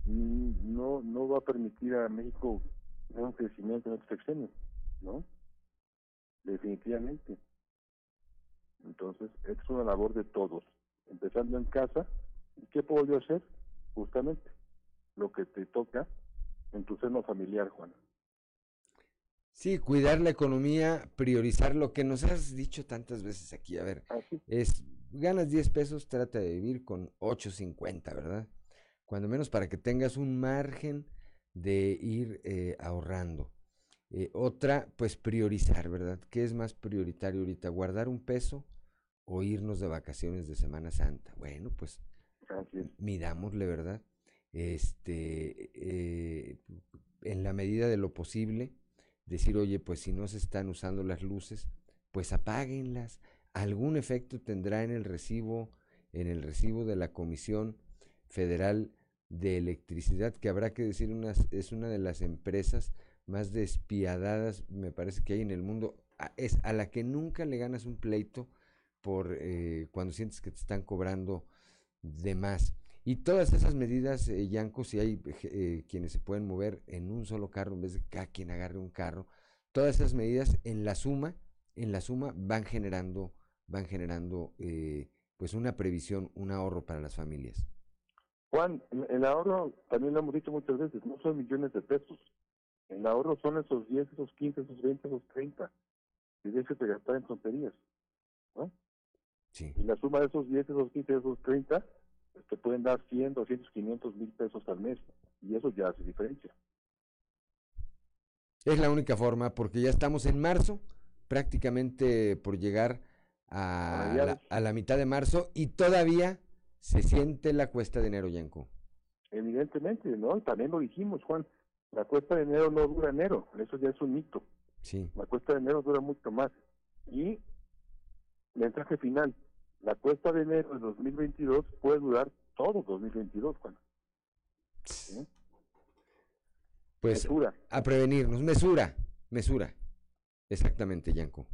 no no va a permitir a México un crecimiento en este sexenio, ¿no? Definitivamente. Entonces, es una labor de todos, empezando en casa. ¿Y qué puedo yo hacer? Justamente lo que te toca en tu seno familiar, Juan. Sí, cuidar la economía, priorizar lo que nos has dicho tantas veces aquí. A ver, es ganas 10 pesos, trata de vivir con 8.50, ¿verdad? Cuando menos para que tengas un margen de ir eh, ahorrando. Eh, otra, pues priorizar, ¿verdad? ¿Qué es más prioritario ahorita? ¿Guardar un peso o irnos de vacaciones de Semana Santa? Bueno, pues midámosle, ¿verdad? Este, eh, en la medida de lo posible, decir, oye, pues si no se están usando las luces, pues apáguenlas. Algún efecto tendrá en el recibo, en el recibo de la Comisión Federal de Electricidad, que habrá que decir unas, es una de las empresas más despiadadas, me parece que hay en el mundo, es a la que nunca le ganas un pleito por eh, cuando sientes que te están cobrando de más. Y todas esas medidas, eh, Yanko, si hay eh, quienes se pueden mover en un solo carro en vez de cada quien agarre un carro, todas esas medidas en la suma, en la suma van generando, van generando eh, pues una previsión, un ahorro para las familias. Juan, el ahorro, también lo hemos dicho muchas veces, no son millones de pesos. El ahorro son esos 10, esos 15, esos 20, esos 30. Y de te gastar en tonterías. ¿no? Sí. Y la suma de esos 10, esos 15, esos 30 te pueden dar 100, 200, 500 mil pesos al mes y eso ya hace diferencia. Es la única forma porque ya estamos en marzo, prácticamente por llegar a, la, mitad de marzo y todavía se siente la cuesta de enero, Yanko. Evidentemente, ¿no? También lo dijimos, Juan, la cuesta de enero no dura enero, eso ya es un mito. Sí. La cuesta de enero dura mucho más. Y mensaje final, la cuesta de enero de 2022 puede durar todo 2022, Juan. Pues a prevenirnos, mesura, mesura. Exactamente, Yanko.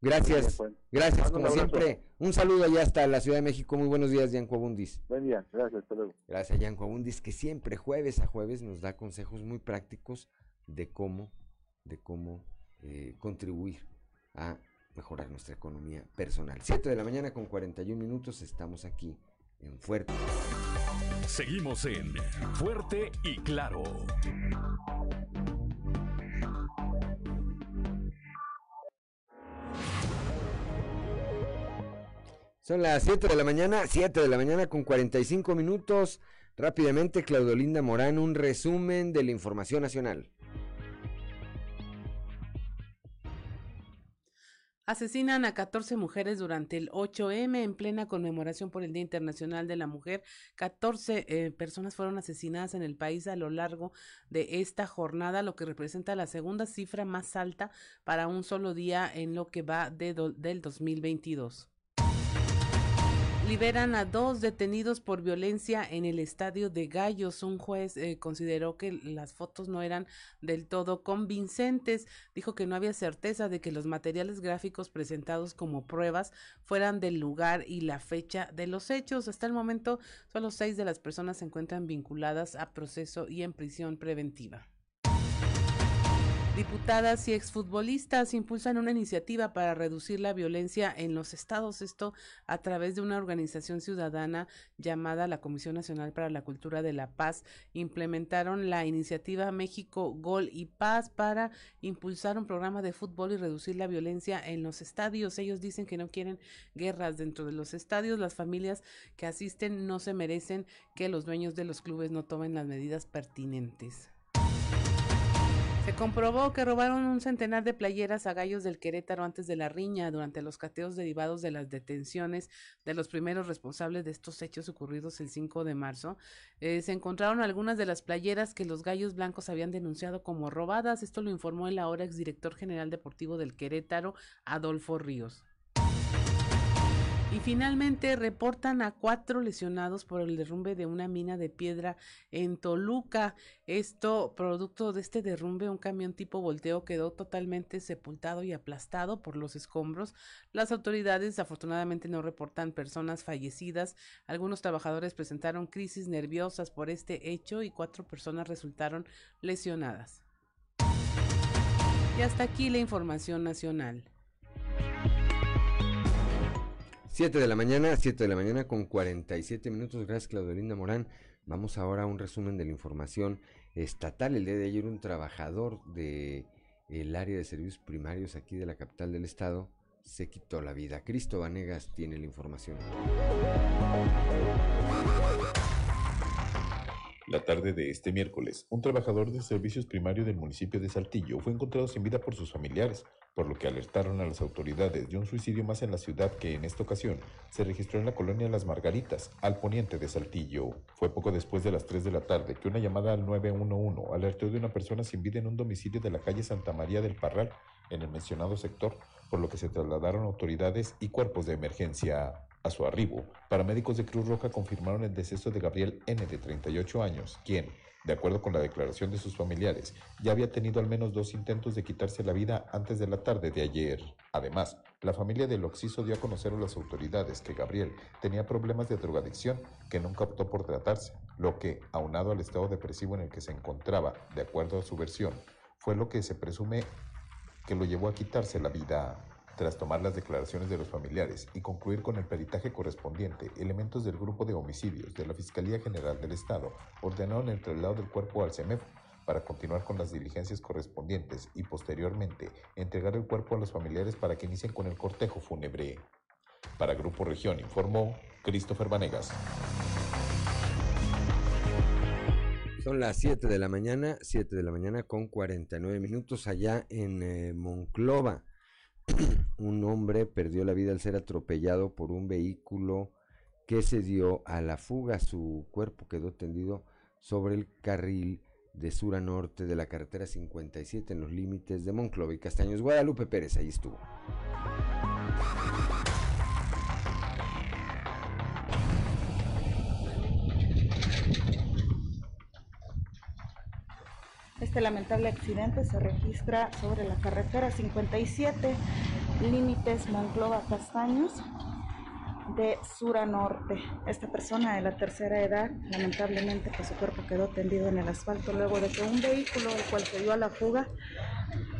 Gracias, gracias como siempre. Un saludo allá hasta la Ciudad de México. Muy buenos días, Yanco Abundis. Buen día, gracias, hasta luego. Gracias, Yanco Abundis, que siempre jueves a jueves nos da consejos muy prácticos de cómo, de cómo eh, contribuir a mejorar nuestra economía personal. 7 de la mañana con 41 minutos, estamos aquí en Fuerte. Seguimos en Fuerte y Claro. Son las 7 de la mañana, 7 de la mañana con 45 minutos. Rápidamente, Claudolinda Morán, un resumen de la información nacional. Asesinan a 14 mujeres durante el 8M en plena conmemoración por el Día Internacional de la Mujer. 14 eh, personas fueron asesinadas en el país a lo largo de esta jornada, lo que representa la segunda cifra más alta para un solo día en lo que va de del 2022. Liberan a dos detenidos por violencia en el estadio de Gallos. Un juez eh, consideró que las fotos no eran del todo convincentes. Dijo que no había certeza de que los materiales gráficos presentados como pruebas fueran del lugar y la fecha de los hechos. Hasta el momento, solo seis de las personas se encuentran vinculadas a proceso y en prisión preventiva. Diputadas y exfutbolistas impulsan una iniciativa para reducir la violencia en los estados, esto a través de una organización ciudadana llamada la Comisión Nacional para la Cultura de la Paz. Implementaron la iniciativa México Gol y Paz para impulsar un programa de fútbol y reducir la violencia en los estadios. Ellos dicen que no quieren guerras dentro de los estadios. Las familias que asisten no se merecen que los dueños de los clubes no tomen las medidas pertinentes. Se comprobó que robaron un centenar de playeras a gallos del Querétaro antes de la riña durante los cateos derivados de las detenciones de los primeros responsables de estos hechos ocurridos el 5 de marzo. Eh, se encontraron algunas de las playeras que los gallos blancos habían denunciado como robadas. Esto lo informó el ahora exdirector general deportivo del Querétaro, Adolfo Ríos. Y finalmente reportan a cuatro lesionados por el derrumbe de una mina de piedra en Toluca. Esto, producto de este derrumbe, un camión tipo volteo quedó totalmente sepultado y aplastado por los escombros. Las autoridades afortunadamente no reportan personas fallecidas. Algunos trabajadores presentaron crisis nerviosas por este hecho y cuatro personas resultaron lesionadas. Y hasta aquí la información nacional. 7 de la mañana, 7 de la mañana con 47 minutos. Gracias, Claudelinda Morán. Vamos ahora a un resumen de la información estatal. El día de ayer un trabajador del el área de servicios primarios aquí de la capital del estado se quitó la vida. Cristo Vanegas tiene la información. La tarde de este miércoles, un trabajador de servicios primarios del municipio de Saltillo fue encontrado sin vida por sus familiares, por lo que alertaron a las autoridades de un suicidio más en la ciudad que en esta ocasión se registró en la colonia Las Margaritas, al poniente de Saltillo. Fue poco después de las 3 de la tarde que una llamada al 911 alertó de una persona sin vida en un domicilio de la calle Santa María del Parral, en el mencionado sector, por lo que se trasladaron autoridades y cuerpos de emergencia. A su arribo, paramédicos de Cruz Roja confirmaron el deceso de Gabriel N. de 38 años, quien, de acuerdo con la declaración de sus familiares, ya había tenido al menos dos intentos de quitarse la vida antes de la tarde de ayer. Además, la familia del Oxiso dio a conocer a las autoridades que Gabriel tenía problemas de drogadicción que nunca optó por tratarse, lo que, aunado al estado depresivo en el que se encontraba, de acuerdo a su versión, fue lo que se presume que lo llevó a quitarse la vida. Tras tomar las declaraciones de los familiares y concluir con el peritaje correspondiente, elementos del grupo de homicidios de la Fiscalía General del Estado ordenaron el traslado del cuerpo al CEMEF para continuar con las diligencias correspondientes y posteriormente entregar el cuerpo a los familiares para que inicien con el cortejo fúnebre. Para Grupo Región informó Christopher Vanegas. Son las 7 de la mañana, 7 de la mañana con 49 minutos allá en eh, Monclova. Un hombre perdió la vida al ser atropellado por un vehículo que se dio a la fuga. Su cuerpo quedó tendido sobre el carril de sur a norte de la carretera 57 en los límites de Monclova y Castaños. Guadalupe Pérez, ahí estuvo. Este lamentable accidente se registra sobre la carretera 57 límites Monclova Castaños de sur a norte. Esta persona de la tercera edad, lamentablemente, pues su cuerpo quedó tendido en el asfalto luego de que un vehículo, el cual se dio a la fuga,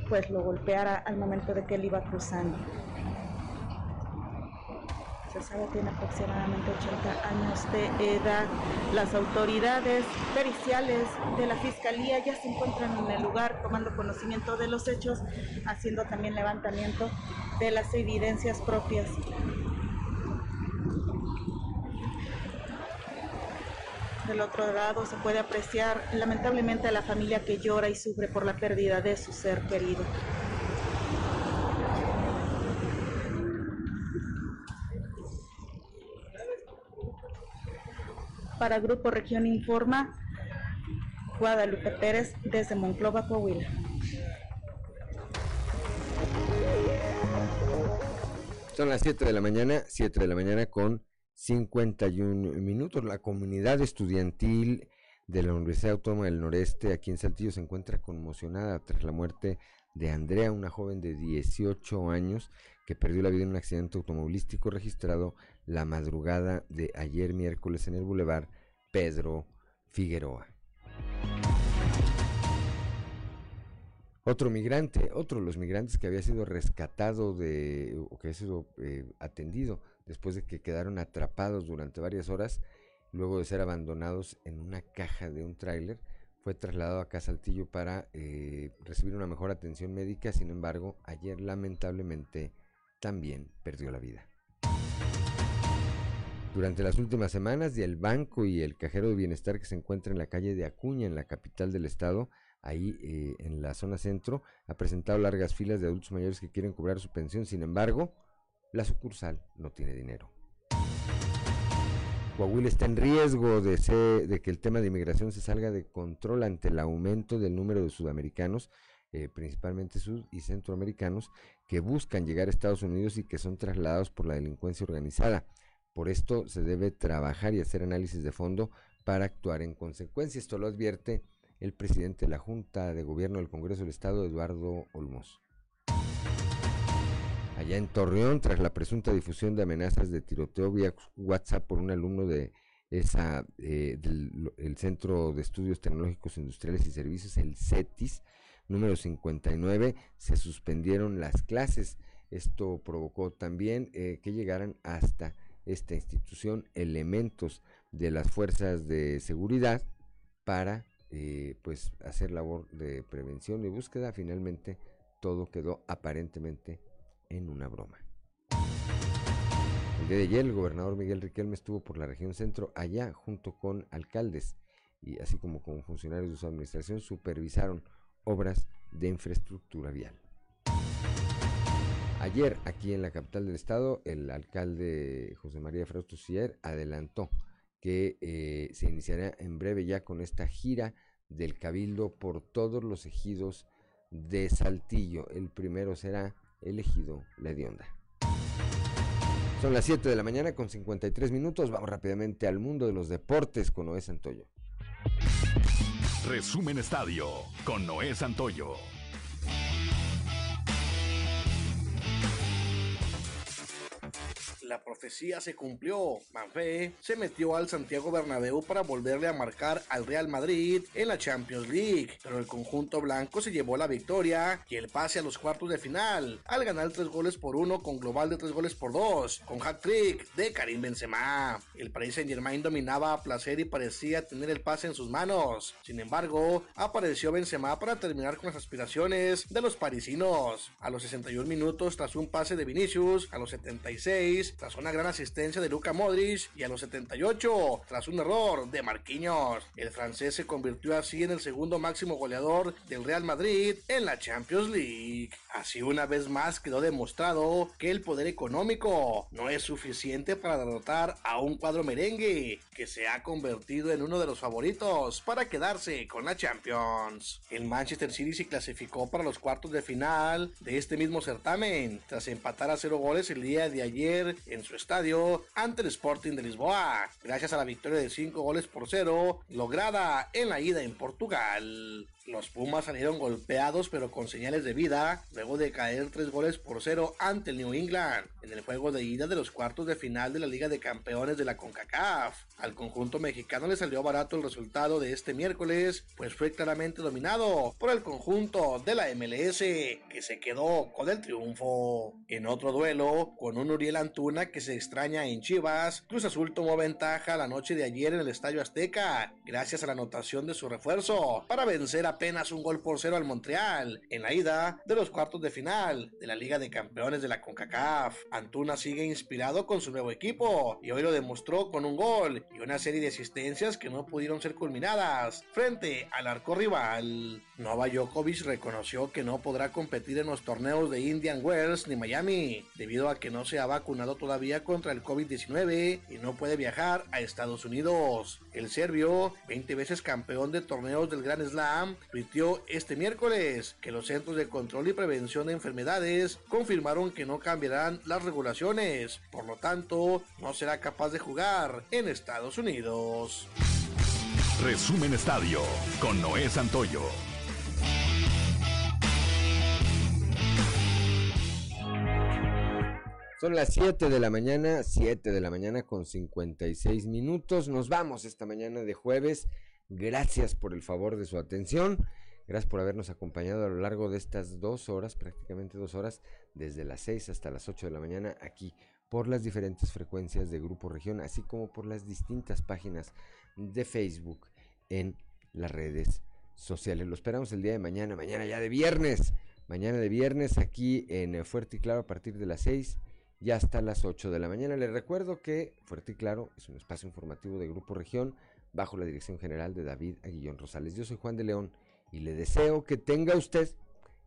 pues lo golpeara al momento de que él iba cruzando. Sabe tiene aproximadamente 80 años de edad. Las autoridades periciales de la Fiscalía ya se encuentran en el lugar tomando conocimiento de los hechos, haciendo también levantamiento de las evidencias propias Del otro lado se puede apreciar lamentablemente a la familia que llora y sufre por la pérdida de su ser querido. Para Grupo Región Informa, Guadalupe Pérez desde Monclova, Coahuila. Son las 7 de la mañana, 7 de la mañana con 51 minutos. La comunidad estudiantil de la Universidad Autónoma del Noreste aquí en Saltillo se encuentra conmocionada tras la muerte de Andrea, una joven de 18 años que perdió la vida en un accidente automovilístico registrado la madrugada de ayer miércoles en el bulevar Pedro Figueroa. Otro migrante, otro de los migrantes que había sido rescatado de, o que había sido eh, atendido después de que quedaron atrapados durante varias horas, luego de ser abandonados en una caja de un tráiler, fue trasladado a Saltillo para eh, recibir una mejor atención médica, sin embargo, ayer lamentablemente también perdió la vida. Durante las últimas semanas, el banco y el cajero de bienestar que se encuentra en la calle de Acuña, en la capital del estado, ahí eh, en la zona centro, ha presentado largas filas de adultos mayores que quieren cobrar su pensión. Sin embargo, la sucursal no tiene dinero. Coahuila está en riesgo de, de, que el tema de inmigración se salga de control ante el aumento del número de sudamericanos, eh, principalmente sud y centroamericanos, que buscan llegar a Estados Unidos y que son trasladados por la delincuencia organizada. Por esto se debe trabajar y hacer análisis de fondo para actuar en consecuencia. Esto lo advierte el presidente de la Junta de Gobierno del Congreso del Estado, Eduardo Olmos allá en Torreón tras la presunta difusión de amenazas de tiroteo vía WhatsApp por un alumno de esa eh, del Centro de Estudios Tecnológicos Industriales y Servicios, el CETIS, número 59, se suspendieron las clases. Esto provocó también eh, que llegaran hasta esta institución elementos de las fuerzas de seguridad para eh, pues hacer labor de prevención y búsqueda. Finalmente todo quedó aparentemente en una broma. El día de ayer el gobernador Miguel Riquelme estuvo por la región centro allá junto con alcaldes y así como con funcionarios de su administración supervisaron obras de infraestructura vial. Ayer aquí en la capital del estado el alcalde José María Frausto Sier adelantó que eh, se iniciará en breve ya con esta gira del cabildo por todos los ejidos de Saltillo. El primero será elegido la hedionda. Son las 7 de la mañana con 53 minutos. Vamos rápidamente al mundo de los deportes con Noé Santoyo. Resumen Estadio con Noé Santoyo. La profecía se cumplió. Manfé se metió al Santiago Bernabéu para volverle a marcar al Real Madrid en la Champions League, pero el conjunto blanco se llevó la victoria y el pase a los cuartos de final al ganar tres goles por uno con global de tres goles por dos, con hat trick de Karim Benzema. El Paris Saint Germain dominaba a placer y parecía tener el pase en sus manos. Sin embargo, apareció Benzema para terminar con las aspiraciones de los parisinos. A los 61 minutos tras un pase de Vinicius, a los 76 tras una gran asistencia de Luka Modric y a los 78 tras un error de Marquinhos. El francés se convirtió así en el segundo máximo goleador del Real Madrid en la Champions League. Así una vez más quedó demostrado que el poder económico no es suficiente para derrotar a un cuadro merengue que se ha convertido en uno de los favoritos para quedarse con la Champions. El Manchester City se clasificó para los cuartos de final de este mismo certamen tras empatar a cero goles el día de ayer en su estadio ante el Sporting de Lisboa, gracias a la victoria de 5 goles por cero lograda en la ida en Portugal. Los Pumas salieron golpeados pero con señales de vida luego de caer tres goles por cero ante el New England en el juego de ida de los cuartos de final de la Liga de Campeones de la CONCACAF. Al conjunto mexicano le salió barato el resultado de este miércoles, pues fue claramente dominado por el conjunto de la MLS, que se quedó con el triunfo. En otro duelo, con un Uriel Antuna que se extraña en Chivas, Cruz Azul tomó ventaja la noche de ayer en el Estadio Azteca, gracias a la anotación de su refuerzo, para vencer apenas un gol por cero al Montreal en la ida de los cuartos de final de la Liga de Campeones de la CONCACAF. Antuna sigue inspirado con su nuevo equipo y hoy lo demostró con un gol y una serie de asistencias que no pudieron ser culminadas frente al arco rival. Nova Djokovic reconoció que no podrá competir en los torneos de Indian Wells ni Miami debido a que no se ha vacunado todavía contra el COVID-19 y no puede viajar a Estados Unidos. El serbio, 20 veces campeón de torneos del Grand Slam, tuiteó este miércoles que los Centros de Control y Prevención de Enfermedades confirmaron que no cambiarán las regulaciones, por lo tanto no será capaz de jugar en Estados Unidos. Resumen Estadio con Noé Santoyo. Son las 7 de la mañana, 7 de la mañana con 56 minutos. Nos vamos esta mañana de jueves. Gracias por el favor de su atención. Gracias por habernos acompañado a lo largo de estas dos horas, prácticamente dos horas, desde las 6 hasta las 8 de la mañana, aquí por las diferentes frecuencias de Grupo Región, así como por las distintas páginas de Facebook en las redes sociales. Lo esperamos el día de mañana, mañana ya de viernes, mañana de viernes aquí en Fuerte y Claro a partir de las 6 y hasta las 8 de la mañana. Les recuerdo que Fuerte y Claro es un espacio informativo de Grupo Región bajo la dirección general de David Aguillón Rosales. Yo soy Juan de León y le deseo que tenga usted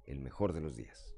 el mejor de los días.